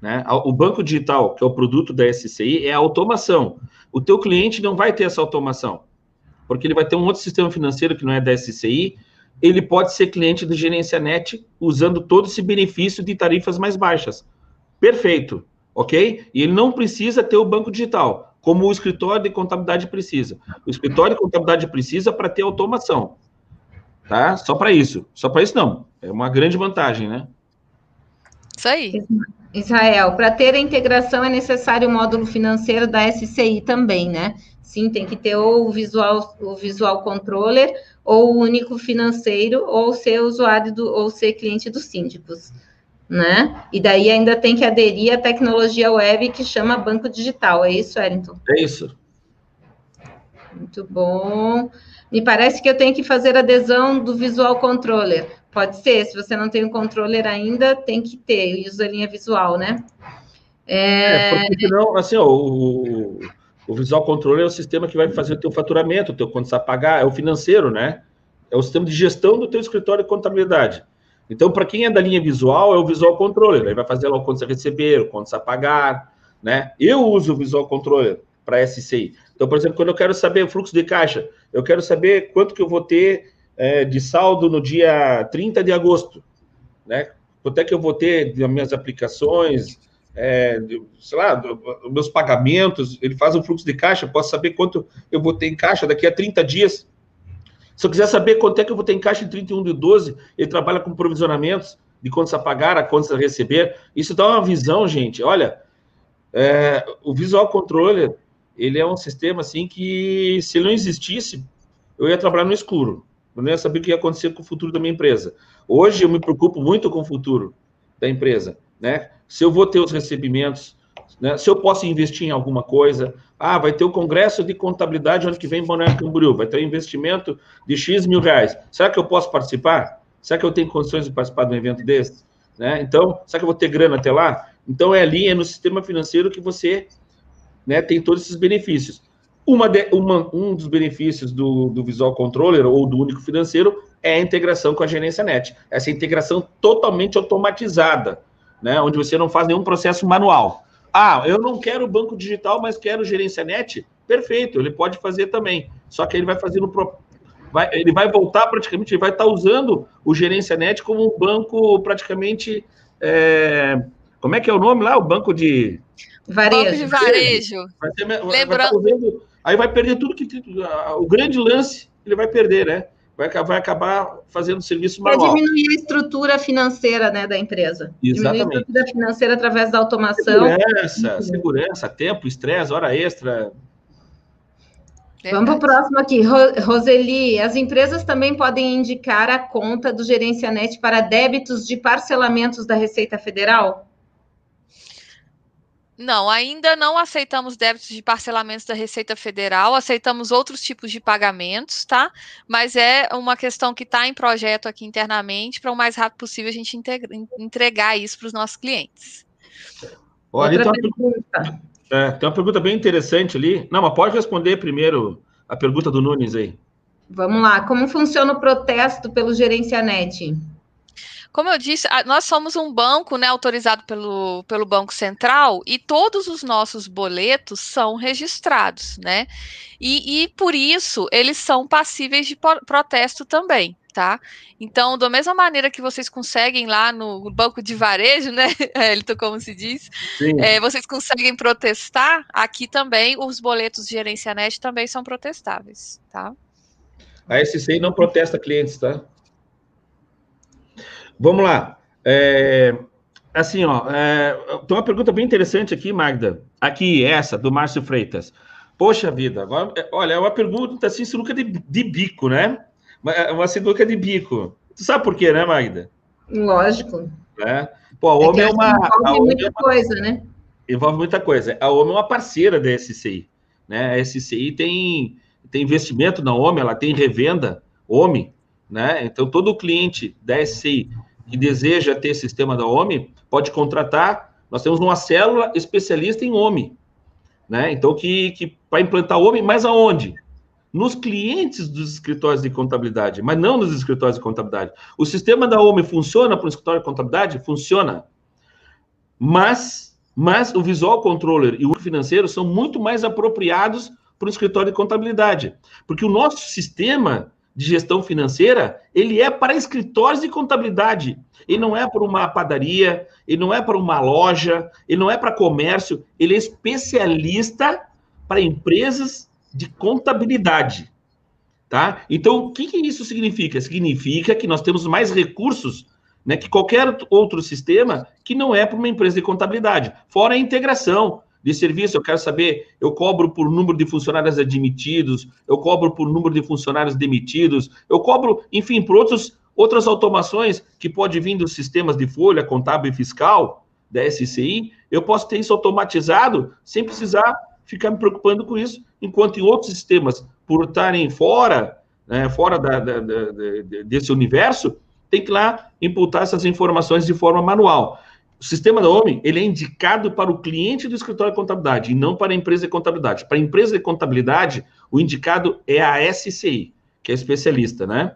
Né? O banco digital, que é o produto da SCI, é a automação. O teu cliente não vai ter essa automação, porque ele vai ter um outro sistema financeiro que não é da SCI, ele pode ser cliente do gerência net usando todo esse benefício de tarifas mais baixas. Perfeito, ok? E ele não precisa ter o banco digital, como o escritório de contabilidade precisa. O escritório de contabilidade precisa para ter automação tá? Só para isso. Só para isso não. É uma grande vantagem, né? Isso aí. Israel, para ter a integração é necessário o módulo financeiro da SCI também, né? Sim, tem que ter ou o visual, o visual controller, ou o único financeiro, ou ser usuário do, ou ser cliente dos síndicos, né? E daí ainda tem que aderir à tecnologia web que chama banco digital, é isso, Wellington? É isso. Muito bom. Me parece que eu tenho que fazer adesão do Visual Controller. Pode ser, se você não tem o controller ainda, tem que ter, usa a linha visual, né? É, é porque senão, assim, ó, o, o Visual Controller é o sistema que vai fazer o teu faturamento, o teu quanto você pagar, é o financeiro, né? É o sistema de gestão do teu escritório de contabilidade. Então, para quem é da linha visual, é o Visual Controller. Aí vai fazer lá o quanto você receber, o quanto você pagar, né? Eu uso o Visual Controller para SCI. Então, por exemplo, quando eu quero saber o fluxo de caixa, eu quero saber quanto que eu vou ter é, de saldo no dia 30 de agosto, né? Quanto é que eu vou ter das minhas aplicações, é, sei lá, meus pagamentos, ele faz um fluxo de caixa, posso saber quanto eu vou ter em caixa daqui a 30 dias. Se eu quiser saber quanto é que eu vou ter em caixa em 31 de 12, ele trabalha com provisionamentos de contas a pagar, a contas a receber. Isso dá uma visão, gente. Olha, é, o Visual Controller ele é um sistema assim que, se ele não existisse, eu ia trabalhar no escuro. Eu não ia saber o que ia acontecer com o futuro da minha empresa. Hoje eu me preocupo muito com o futuro da empresa, né? Se eu vou ter os recebimentos, né? se eu posso investir em alguma coisa. Ah, vai ter o congresso de contabilidade ano que vem em Balneário Camboriú, vai ter um investimento de X mil reais. Será que eu posso participar? Será que eu tenho condições de participar de um evento desse? Né? Então, será que eu vou ter grana até lá? Então, é ali, é no sistema financeiro que você né, tem todos esses benefícios. Uma de, uma, um dos benefícios do, do Visual Controller ou do único financeiro é a integração com a gerência net. Essa integração totalmente automatizada, né? Onde você não faz nenhum processo manual. Ah, eu não quero banco digital, mas quero gerência net. Perfeito, ele pode fazer também. Só que ele vai fazer no vai, ele vai voltar praticamente, ele vai estar usando o gerência net como um banco praticamente é, como é que é o nome lá? O banco de varejo. Banco de varejo. Vai ter, Lembrando. Vai usando, aí vai perder tudo que o grande lance ele vai perder, né? Vai, vai acabar fazendo serviço manual. Vai diminuir a estrutura financeira né, da empresa. Exatamente. Diminuir a estrutura financeira através da automação. Segurança, segurança, tempo, estresse, hora extra. Verdade. Vamos para o próximo aqui. Roseli, as empresas também podem indicar a conta do Gerencianet para débitos de parcelamentos da Receita Federal? Não, ainda não aceitamos débitos de parcelamentos da Receita Federal, aceitamos outros tipos de pagamentos, tá? Mas é uma questão que está em projeto aqui internamente, para o mais rápido possível a gente entregar isso para os nossos clientes. Olha, Outra tem, uma pergunta. É, tem uma pergunta bem interessante ali. Não, mas pode responder primeiro a pergunta do Nunes aí. Vamos lá. Como funciona o protesto pelo Gerencianet? Como eu disse, nós somos um banco né, autorizado pelo, pelo Banco Central e todos os nossos boletos são registrados, né? E, e por isso eles são passíveis de protesto também. Tá? Então, da mesma maneira que vocês conseguem lá no banco de varejo, né, Elton, como se diz, é, vocês conseguem protestar, aqui também os boletos de gerência net também são protestáveis, tá? A SCI não protesta clientes, tá? Vamos lá. É, assim, ó, é, tem uma pergunta bem interessante aqui, Magda. Aqui, essa, do Márcio Freitas. Poxa vida, agora, é, olha, é uma pergunta assim, sinuca de, de bico, né? Uma, é uma sinuca de bico. Tu sabe por quê, né, Magda? Lógico. É. Pô, a OMI é, é uma. Envolve muita é uma, coisa, né? Envolve muita coisa. A OMI é uma parceira da SCI. Né? A SCI tem, tem investimento na OMI, ela tem revenda OMI, né? Então, todo cliente da SCI que deseja ter sistema da OMI, pode contratar. Nós temos uma célula especialista em OMI, né? Então, que, que para implantar OMI, mas aonde? Nos clientes dos escritórios de contabilidade, mas não nos escritórios de contabilidade. O sistema da OMI funciona para o escritório de contabilidade? Funciona. Mas, mas o Visual Controller e o financeiro são muito mais apropriados para o escritório de contabilidade. Porque o nosso sistema de gestão financeira, ele é para escritórios de contabilidade. Ele não é para uma padaria, ele não é para uma loja, ele não é para comércio, ele é especialista para empresas de contabilidade. Tá? Então, o que, que isso significa? Significa que nós temos mais recursos né, que qualquer outro sistema que não é para uma empresa de contabilidade. Fora a integração, de serviço, eu quero saber, eu cobro por número de funcionários admitidos, eu cobro por número de funcionários demitidos, eu cobro, enfim, por outros, outras automações que pode vir dos sistemas de folha, contábil e fiscal, da SCI, eu posso ter isso automatizado sem precisar ficar me preocupando com isso, enquanto em outros sistemas, por estarem fora, né, fora da, da, da, desse universo, tem que lá imputar essas informações de forma manual. O sistema da OMI, ele é indicado para o cliente do escritório de contabilidade e não para a empresa de contabilidade. Para a empresa de contabilidade, o indicado é a SCI, que é especialista, né?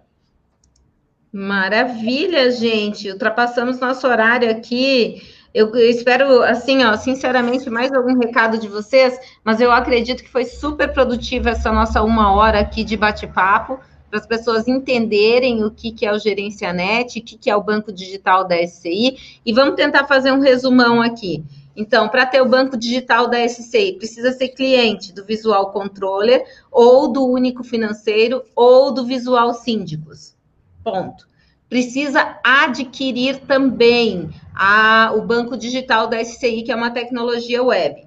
Maravilha, gente. Ultrapassamos nosso horário aqui. Eu, eu espero, assim, ó, sinceramente, mais algum recado de vocês, mas eu acredito que foi super produtiva essa nossa uma hora aqui de bate-papo para as pessoas entenderem o que, que é o Gerencianet, o que, que é o banco digital da SCI, e vamos tentar fazer um resumão aqui. Então, para ter o banco digital da SCI, precisa ser cliente do Visual Controller, ou do Único Financeiro, ou do Visual Síndicos. Ponto. Precisa adquirir também a, o banco digital da SCI, que é uma tecnologia web.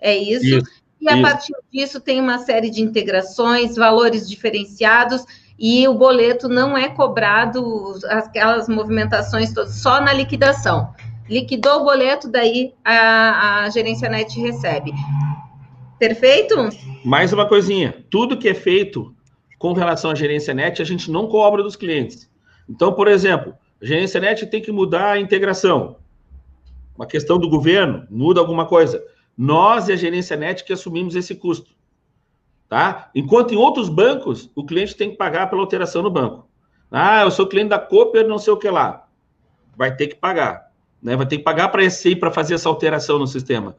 É isso. isso. E a Isso. partir disso tem uma série de integrações, valores diferenciados, e o boleto não é cobrado aquelas movimentações todas, só na liquidação. Liquidou o boleto, daí a, a gerência net recebe. Perfeito? Mais uma coisinha: tudo que é feito com relação à gerência net, a gente não cobra dos clientes. Então, por exemplo, a gerência net tem que mudar a integração. Uma questão do governo, muda alguma coisa. Nós e a gerência net que assumimos esse custo. Tá? Enquanto em outros bancos, o cliente tem que pagar pela alteração no banco. Ah, eu sou cliente da Cooper, não sei o que lá. Vai ter que pagar. Né? Vai ter que pagar para a SCI para fazer essa alteração no sistema.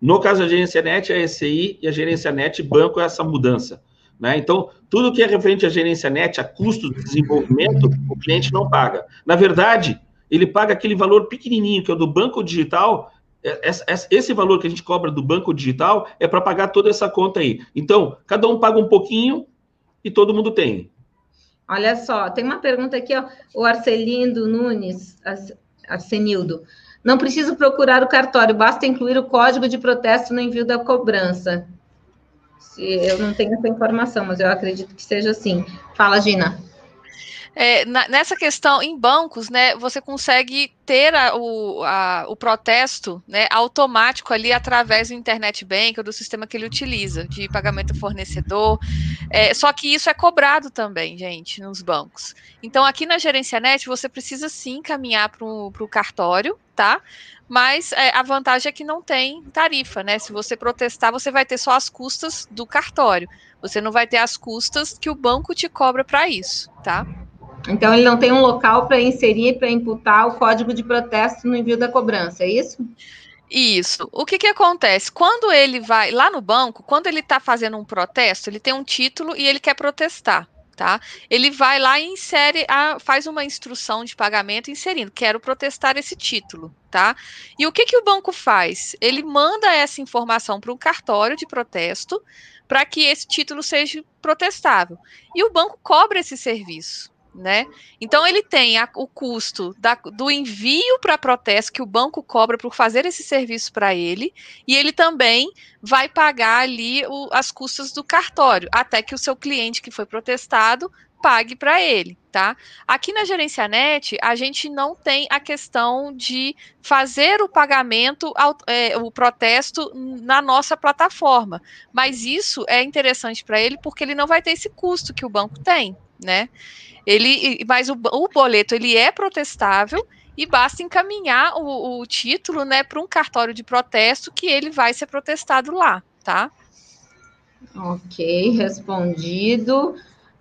No caso da gerência net, a SCI e a gerência net banco essa mudança. Né? Então, tudo que é referente à gerência net, a custo de desenvolvimento, o cliente não paga. Na verdade, ele paga aquele valor pequenininho, que é o do banco digital. É, esse valor que a gente cobra do banco digital é para pagar toda essa conta aí. Então, cada um paga um pouquinho e todo mundo tem. Olha só, tem uma pergunta aqui, ó, o Arcelindo Nunes, Arsenildo. Não preciso procurar o cartório, basta incluir o código de protesto no envio da cobrança. Eu não tenho essa informação, mas eu acredito que seja assim. Fala, Gina. É, na, nessa questão, em bancos, né, você consegue ter a, o, a, o protesto né, automático ali através do Internet Bank ou do sistema que ele utiliza, de pagamento fornecedor. É, só que isso é cobrado também, gente, nos bancos. Então, aqui na Gerência Net, você precisa sim caminhar para o cartório, tá? Mas é, a vantagem é que não tem tarifa, né? Se você protestar, você vai ter só as custas do cartório. Você não vai ter as custas que o banco te cobra para isso, tá? Então, ele não tem um local para inserir, para imputar o código de protesto no envio da cobrança, é isso? Isso. O que, que acontece? Quando ele vai lá no banco, quando ele está fazendo um protesto, ele tem um título e ele quer protestar. Tá? Ele vai lá e insere, a, faz uma instrução de pagamento inserindo, quero protestar esse título, tá? E o que, que o banco faz? Ele manda essa informação para um cartório de protesto para que esse título seja protestável. E o banco cobra esse serviço, né? Então ele tem a, o custo da, do envio para protesto que o banco cobra por fazer esse serviço para ele, e ele também vai pagar ali o, as custas do cartório, até que o seu cliente que foi protestado pague para ele, tá? Aqui na Gerência Net, a gente não tem a questão de fazer o pagamento, ao, é, o protesto na nossa plataforma, mas isso é interessante para ele porque ele não vai ter esse custo que o banco tem, né? Ele, mas o, o boleto ele é protestável e basta encaminhar o, o título, né, para um cartório de protesto que ele vai ser protestado lá, tá? Ok, respondido.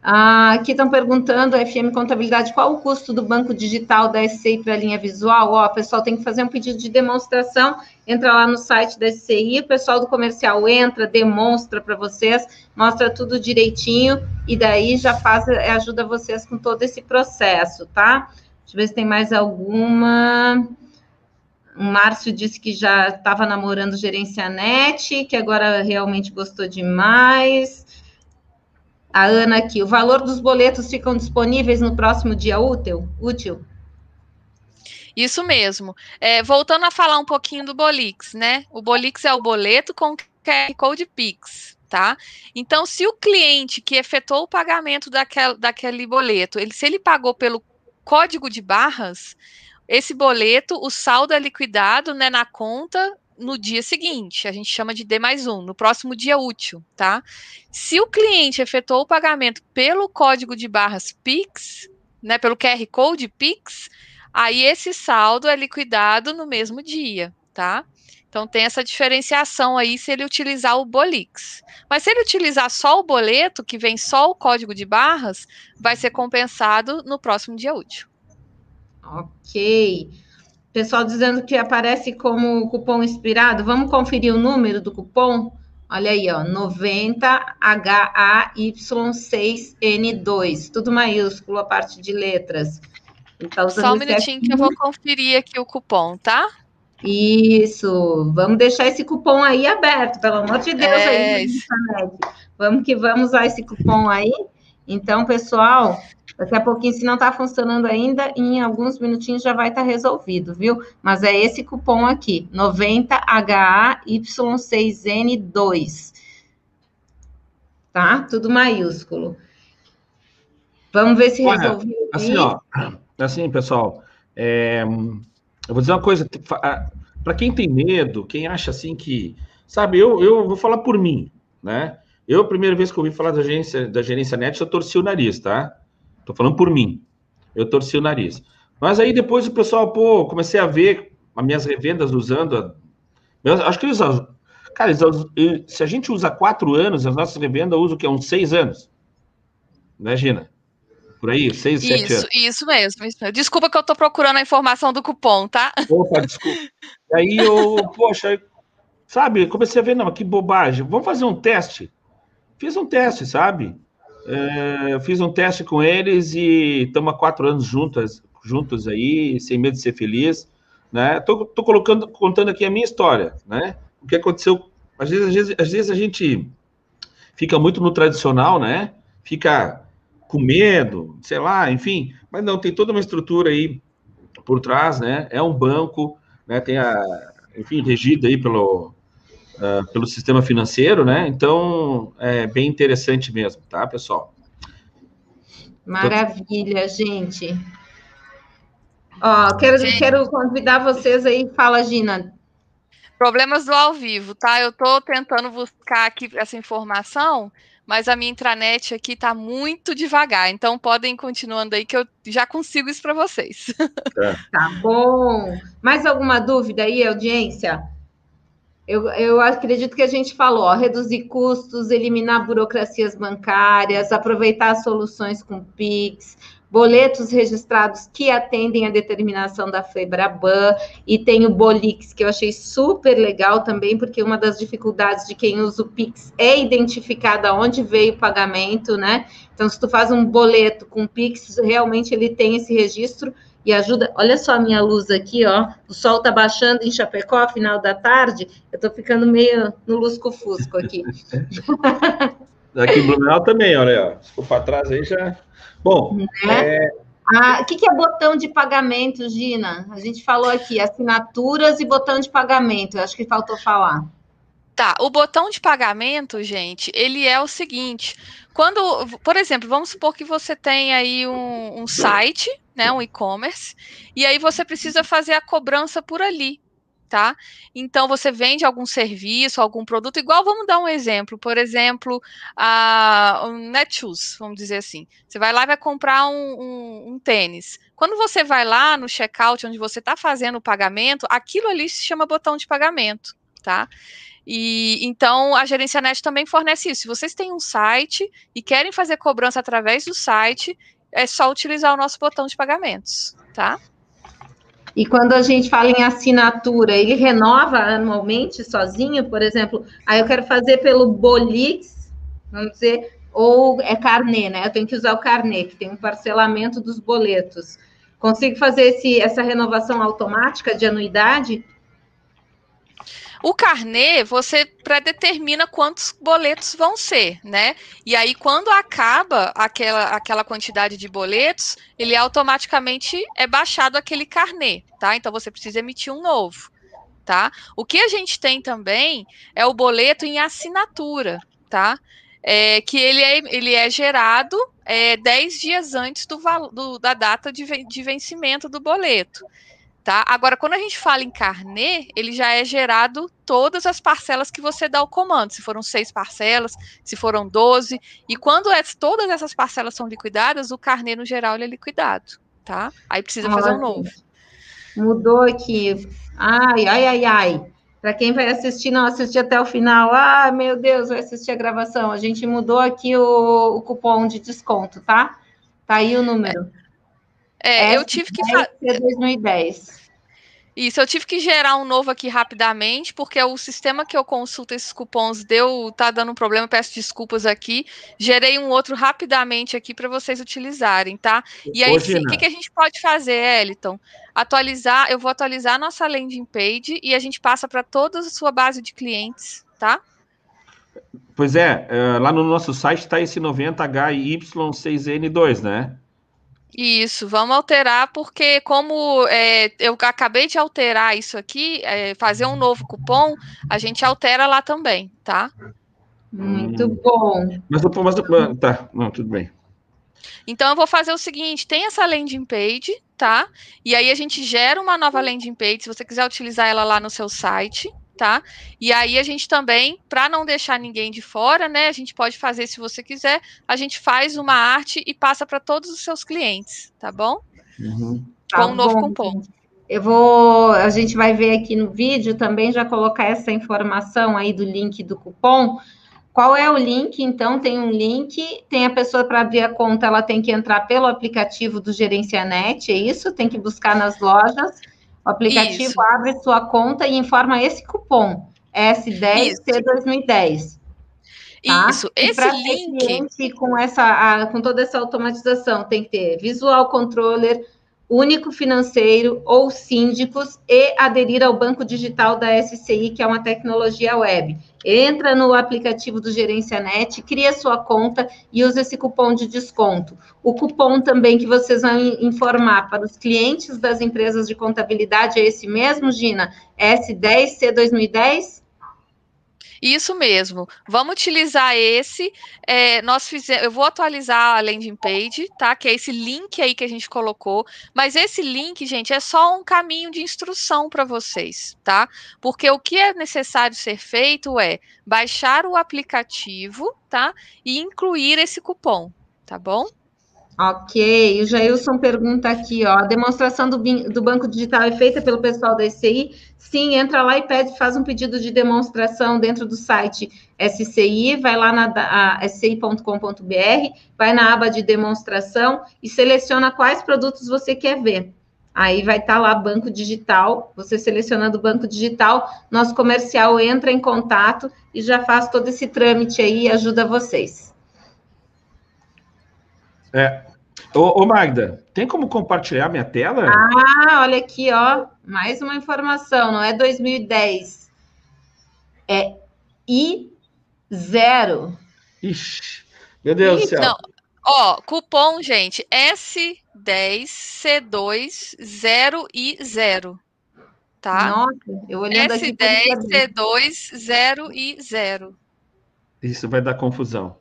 Ah, aqui estão perguntando, FM Contabilidade, qual o custo do banco digital da SCI para a linha visual? Ó, o pessoal tem que fazer um pedido de demonstração, entra lá no site da SCI, o pessoal do comercial entra, demonstra para vocês, mostra tudo direitinho, e daí já faz, ajuda vocês com todo esse processo, tá? Deixa eu ver se tem mais alguma. O Márcio disse que já estava namorando Gerencianet, que agora realmente gostou demais. A Ana aqui, o valor dos boletos ficam disponíveis no próximo dia útil? útil? Isso mesmo. É, voltando a falar um pouquinho do Bolix, né? O Bolix é o boleto com QR Code Pix, tá? Então, se o cliente que efetuou o pagamento daquele, daquele boleto, ele, se ele pagou pelo código de barras, esse boleto, o saldo é liquidado né, na conta no dia seguinte, a gente chama de D mais um, no próximo dia útil, tá? Se o cliente efetuou o pagamento pelo código de barras PIX, né, pelo QR Code PIX, aí esse saldo é liquidado no mesmo dia, tá? Então tem essa diferenciação aí se ele utilizar o Bolix. Mas se ele utilizar só o boleto, que vem só o código de barras, vai ser compensado no próximo dia útil. Ok. Pessoal dizendo que aparece como cupom inspirado. Vamos conferir o número do cupom? Olha aí, ó, 90HAY6N2, tudo maiúsculo a parte de letras. Tá Só um minutinho que eu vou conferir aqui o cupom, tá? Isso, vamos deixar esse cupom aí aberto, pelo amor de Deus, é aí, Vamos que vamos usar esse cupom aí. Então, pessoal, daqui a pouquinho, se não está funcionando ainda, em alguns minutinhos já vai estar tá resolvido, viu? Mas é esse cupom aqui, 90HAY6N2. Tá? Tudo maiúsculo. Vamos ver se resolveu. Assim, ó, assim, pessoal, é, eu vou dizer uma coisa, para quem tem medo, quem acha assim que, sabe, eu, eu vou falar por mim, né? Eu, a primeira vez que eu ouvi falar da agência, da gerência net, eu torci o nariz, tá? Tô falando por mim. Eu torci o nariz. Mas aí depois o pessoal, pô, comecei a ver as minhas revendas usando. Eu acho que eles. Cara, eles, se a gente usa quatro anos, as nossas revendas usam o que? Uns seis anos. Imagina. Por aí, seis, isso, sete anos. Isso mesmo, isso mesmo. Desculpa que eu estou procurando a informação do cupom, tá? Opa, desculpa. Aí eu, poxa, sabe, comecei a ver, não, que bobagem. Vamos fazer um teste. Fiz um teste, sabe? É, fiz um teste com eles e estamos há quatro anos juntos, juntos aí, sem medo de ser feliz. Né? Tô, tô colocando, contando aqui a minha história, né? O que aconteceu. Às vezes, às vezes, às vezes a gente fica muito no tradicional, né? Fica com medo, sei lá, enfim, mas não, tem toda uma estrutura aí por trás, né? É um banco, né? Tem a, enfim, regido aí pelo, uh, pelo sistema financeiro, né? Então, é bem interessante mesmo, tá, pessoal? Maravilha, gente. Ó, quero, gente. quero convidar vocês aí, fala, Gina. Problemas do ao vivo, tá? Eu tô tentando buscar aqui essa informação, mas a minha intranet aqui está muito devagar, então podem ir continuando aí que eu já consigo isso para vocês. É. Tá bom. Mais alguma dúvida aí, audiência? Eu, eu acredito que a gente falou, ó, reduzir custos, eliminar burocracias bancárias, aproveitar soluções com PIX, boletos registrados que atendem a determinação da FEBRABAN, e tem o Bolix, que eu achei super legal também, porque uma das dificuldades de quem usa o Pix é identificar de onde veio o pagamento, né? Então, se tu faz um boleto com Pix, realmente ele tem esse registro e ajuda. Olha só a minha luz aqui, ó. O sol tá baixando em Chapecó, final da tarde. Eu tô ficando meio no lusco-fusco aqui. Aqui em Blumenau também, olha, ó. Se for para trás aí já Bom, né? é... Ah, o que, que é botão de pagamento, Gina? A gente falou aqui, assinaturas e botão de pagamento. Eu acho que faltou falar. Tá, o botão de pagamento, gente, ele é o seguinte: quando, por exemplo, vamos supor que você tem aí um, um site, né, um e-commerce, e aí você precisa fazer a cobrança por ali tá? Então você vende algum serviço, algum produto, igual vamos dar um exemplo, por exemplo, a um Netshoes, vamos dizer assim. Você vai lá e vai comprar um, um, um tênis. Quando você vai lá no checkout, onde você está fazendo o pagamento, aquilo ali se chama botão de pagamento, tá? E então a Gerência Net também fornece isso. Se vocês têm um site e querem fazer cobrança através do site, é só utilizar o nosso botão de pagamentos, tá? E quando a gente fala em assinatura, ele renova anualmente sozinho, por exemplo, aí eu quero fazer pelo Bolix, vamos dizer, ou é carnê, né? Eu tenho que usar o carnê, que tem um parcelamento dos boletos. Consigo fazer esse, essa renovação automática de anuidade? O carnê, você predetermina quantos boletos vão ser, né? E aí, quando acaba aquela, aquela quantidade de boletos, ele automaticamente é baixado aquele carnê, tá? Então, você precisa emitir um novo, tá? O que a gente tem também é o boleto em assinatura, tá? É, que ele é, ele é gerado é, 10 dias antes do, do da data de, de vencimento do boleto. Tá? Agora, quando a gente fala em carnê, ele já é gerado todas as parcelas que você dá o comando. Se foram seis parcelas, se foram doze. E quando é, todas essas parcelas são liquidadas, o carnê, no geral, ele é liquidado. Tá? Aí precisa fazer um novo. Mudou aqui. Ai, ai, ai, ai. Para quem vai assistir, não assistir até o final. Ah, meu Deus, vai assistir a gravação. A gente mudou aqui o, o cupom de desconto, tá? Tá aí o número. É. É, eu tive que fazer. 2010. Isso, eu tive que gerar um novo aqui rapidamente, porque o sistema que eu consulto esses cupons deu, tá dando um problema, peço desculpas aqui. Gerei um outro rapidamente aqui para vocês utilizarem, tá? E aí, o que, que a gente pode fazer, Eliton? Atualizar, eu vou atualizar a nossa landing page e a gente passa para toda a sua base de clientes, tá? Pois é, é lá no nosso site está esse 90HY6N2, né? Isso, vamos alterar, porque como é, eu acabei de alterar isso aqui, é, fazer um novo cupom, a gente altera lá também, tá? Muito bom. Mas, mas tá, não, tudo bem. Então eu vou fazer o seguinte: tem essa landing page, tá? E aí a gente gera uma nova landing page, se você quiser utilizar ela lá no seu site, tá? E aí a gente também, para não deixar ninguém de fora, né? A gente pode fazer, se você quiser, a gente faz uma arte e passa para todos os seus clientes, tá bom? Uhum. Com tá um novo bom. cupom. Eu vou, a gente vai ver aqui no vídeo também já colocar essa informação aí do link do cupom Qual é o link? Então, tem um link, tem a pessoa para abrir a conta, ela tem que entrar pelo aplicativo do Gerencianet, é isso? Tem que buscar nas lojas. O aplicativo isso. abre sua conta e informa esse cupom, S10C2010. Tá? Isso, esse link. Com, essa, com toda essa automatização, tem que ter Visual Controller, único financeiro ou síndicos e aderir ao banco digital da SCI, que é uma tecnologia web. Entra no aplicativo do Gerencianet, cria sua conta e usa esse cupom de desconto. O cupom também que vocês vão informar para os clientes das empresas de contabilidade é esse mesmo, Gina? S10C2010? Isso mesmo. Vamos utilizar esse. É, nós fizemos, eu vou atualizar a landing page, tá? Que é esse link aí que a gente colocou. Mas esse link, gente, é só um caminho de instrução para vocês, tá? Porque o que é necessário ser feito é baixar o aplicativo, tá? E incluir esse cupom, tá bom? Ok, o Jailson pergunta aqui, ó, a demonstração do, do, banco digital é feita pelo pessoal da SCI? Sim, entra lá e pede, faz um pedido de demonstração dentro do site SCI, vai lá na sci.com.br, vai na aba de demonstração e seleciona quais produtos você quer ver. Aí vai estar tá lá banco digital, você selecionando o banco digital, nosso comercial entra em contato e já faz todo esse trâmite aí e ajuda vocês. É. Ô, ô, Magda, tem como compartilhar minha tela? Ah, olha aqui, ó. Mais uma informação, não é 2010. É I0. Ixi, meu Deus do céu. Não. Ó, cupom, gente, S10C2 Tá? Nossa, eu olhando S10, aqui. S10, C2, e 0. Isso vai dar confusão.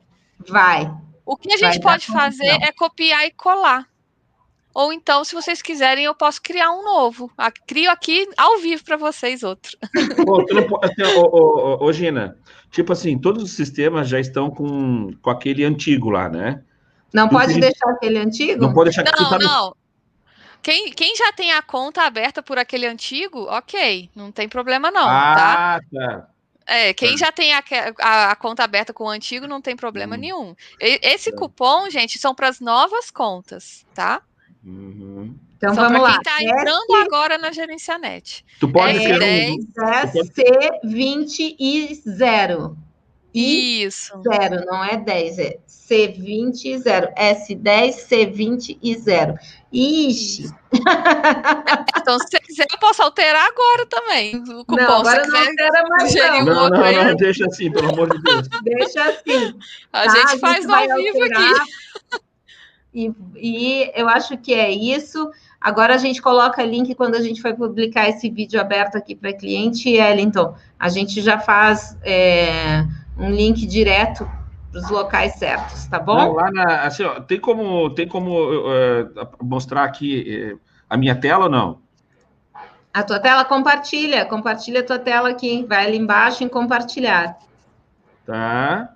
Vai. O que a gente pode fazer é copiar e colar. Ou então, se vocês quiserem, eu posso criar um novo. Crio aqui ao vivo para vocês outro. Assim, ô, ô, ô, Gina, tipo assim, todos os sistemas já estão com, com aquele antigo lá, né? Não tu pode deixar aquele antigo? Não pode deixar Não, tá não. Quem, quem já tem a conta aberta por aquele antigo, ok, não tem problema não, tá? ah, tá? tá. É, quem já tem a, a, a, conta aberta com o antigo não tem problema uhum. nenhum. E, esse é. cupom, gente, são para as novas contas, tá? Uhum. Então Só vamos lá. Quem está entrando agora na Gerencianet. Tu pode é, 10, C20 e 0. Isso. Zero, não é 10, é C20 e 0. S10, C20 e 0. Ixi! Então, se você quiser, eu posso alterar agora também. O cupom, não, agora não altera mais não. Não, não, aí. não, deixa assim, pelo amor de Deus. Deixa assim. A tá? gente faz a gente ao vivo alterar. aqui. E, e eu acho que é isso. Agora a gente coloca link quando a gente for publicar esse vídeo aberto aqui para cliente, Ellington. A gente já faz é, um link direto para os locais certos, tá bom? Não, lá na, assim, ó, tem como, tem como uh, mostrar aqui uh, a minha tela ou não? A tua tela compartilha, compartilha a tua tela aqui, vai ali embaixo em compartilhar. Tá.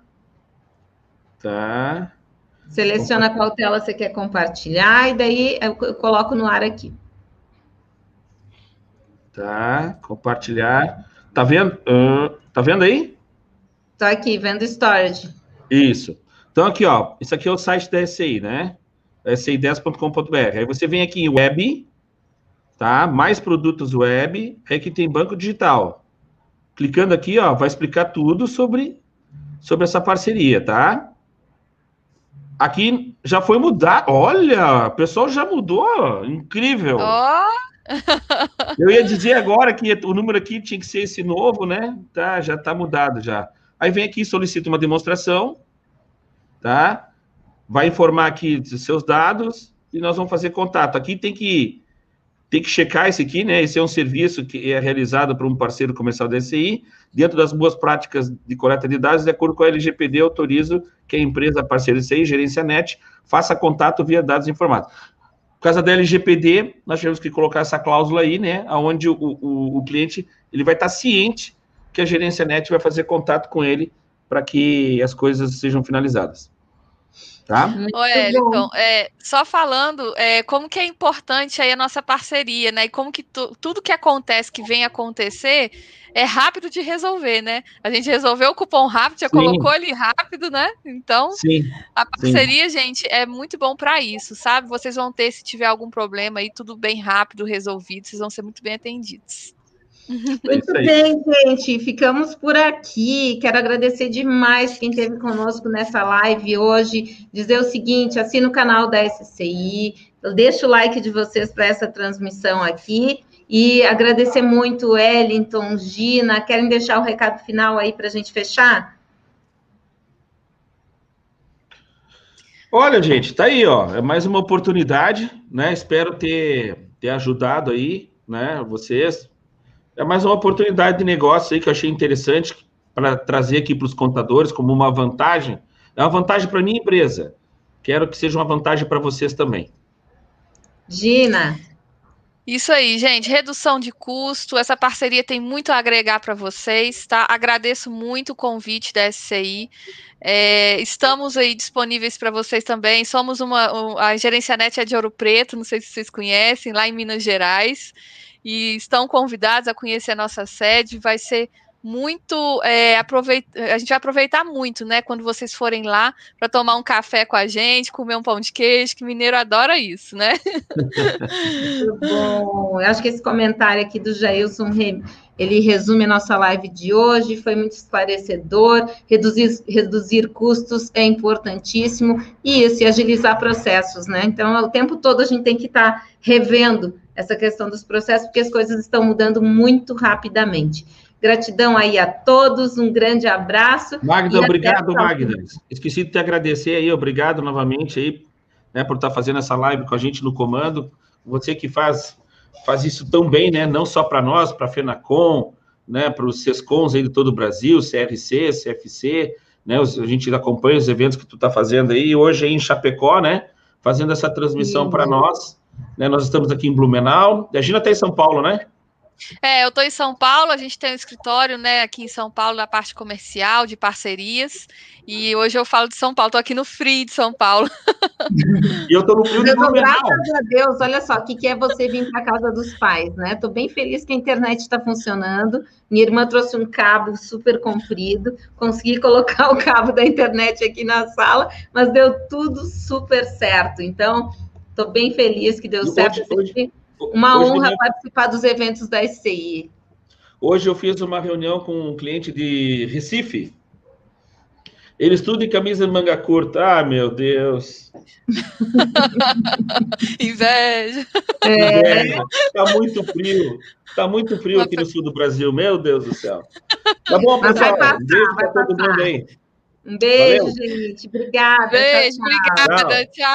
Tá. Seleciona qual tela você quer compartilhar e daí eu, coloco no ar aqui. Tá, compartilhar. Tá vendo? Uh, tá vendo aí? Tô aqui, vendo storage. Isso. Então, aqui, ó, isso aqui é o site da SCI, né? SCI10.com.br. Aí você vem aqui em web, tá? Mais produtos web, aí que tem banco digital. Clicando aqui, ó, vai explicar tudo sobre, sobre essa parceria, tá? Aqui já foi mudar. Olha, o pessoal já mudou. Incrível. Oh. Eu ia dizer agora que o número aqui tinha que ser esse novo, né? Tá, já tá mudado já. Aí vem aqui, solicita uma demonstração, tá? Vai informar aqui seus dados e nós vamos fazer contato. Aqui tem que tem que checar esse aqui, né? Esse é um serviço que é realizado por um parceiro comercial da SI, dentro das boas práticas de coleta de dados, de acordo com a LGPD, autorizo que a empresa parceira SI, gerência net, faça contato via dados informados. Por causa da LGPD, nós tivemos que colocar essa cláusula aí, né? Onde o, o, o cliente ele vai estar ciente que a gerência net vai fazer contato com ele para que as coisas sejam finalizadas. Tá? Ô, Elton, é, só falando é, como que é importante aí a nossa parceria, né? E como que tu, tudo que acontece, que vem acontecer, é rápido de resolver, né? A gente resolveu o cupom rápido, já sim. colocou ele rápido, né? Então, sim. a parceria, sim. gente, é muito bom para isso, sabe? Vocês vão ter, se tiver algum problema aí, tudo bem rápido, resolvido, vocês vão ser muito bem atendidos. É Muito bem, gente. Ficamos por aqui. Quero agradecer demais quem esteve conosco nessa live hoje. Dizer o seguinte: assina o canal da SCI, deixa o like de vocês para essa transmissão aqui. E agradecer muito, Wellington, Gina. Querem deixar o recado final aí para a gente fechar? Olha, gente, tá aí, ó. É mais uma oportunidade, né? Espero ter, ter ajudado aí, né? Vocês é mais uma oportunidade de negócio aí que eu achei interessante para trazer aqui para os contadores como uma vantagem. É uma vantagem para minha empresa. Quero que seja uma vantagem para vocês também. Gina. Isso aí, gente. Redução de custo. Essa parceria tem muito a agregar para vocês, tá? Agradeço muito o convite da SCI. É, estamos aí disponíveis para vocês também. Somos uma. A Gerência Net é de Ouro Preto, não sei se vocês conhecem, lá em Minas Gerais e estão convidados a conhecer a nossa sede. Vai ser muito é, a gente vai aproveitar muito, né? Quando vocês forem lá para tomar um café com a gente, comer um pão de queijo, que mineiro adora isso, né? Muito bom. Eu acho que esse comentário aqui do Jailson ele resume a nossa live de hoje, foi muito esclarecedor. Reduzir, reduzir custos é importantíssimo e isso, e agilizar processos, né? Então, o tempo todo a gente tem que estar tá revendo essa questão dos processos, porque as coisas estão mudando muito rapidamente. Gratidão aí a todos, um grande abraço. Magda, obrigado, Magda. Esqueci de te agradecer aí, obrigado novamente aí, né, por estar fazendo essa live com a gente no comando. Você que faz, faz isso tão bem, né, não só para nós, para a FENACOM, né, para os SESCONs aí de todo o Brasil, CRC, CFC, né, a gente acompanha os eventos que tu está fazendo aí, hoje aí em Chapecó, né, fazendo essa transmissão para nós, né, nós estamos aqui em Blumenau, a Gina está em São Paulo, né? É, eu estou em São Paulo, a gente tem um escritório, né, aqui em São Paulo, na parte comercial, de parcerias, e hoje eu falo de São Paulo, estou aqui no Free de São Paulo. E eu estou no Frio de Blumenau. Graças a Deus, olha só, o que, que é você vir para casa dos pais, né? Estou bem feliz que a internet está funcionando, minha irmã trouxe um cabo super comprido, consegui colocar o cabo da internet aqui na sala, mas deu tudo super certo, então... Estou bem feliz que deu e certo. Hoje, hoje, uma hoje honra participar dos eventos da SCI. Hoje eu fiz uma reunião com um cliente de Recife. Eles tudo em camisa de manga curta. Ah, meu Deus. Inveja. É. Inveja. Tá muito frio. Tá muito frio aqui no sul do Brasil. Meu Deus do céu. Tá bom, pessoal. Passar, um beijo para todo mundo aí. Um beijo, Valeu. gente. Obrigada. Beijo, tchau, tchau. obrigada. Tchau.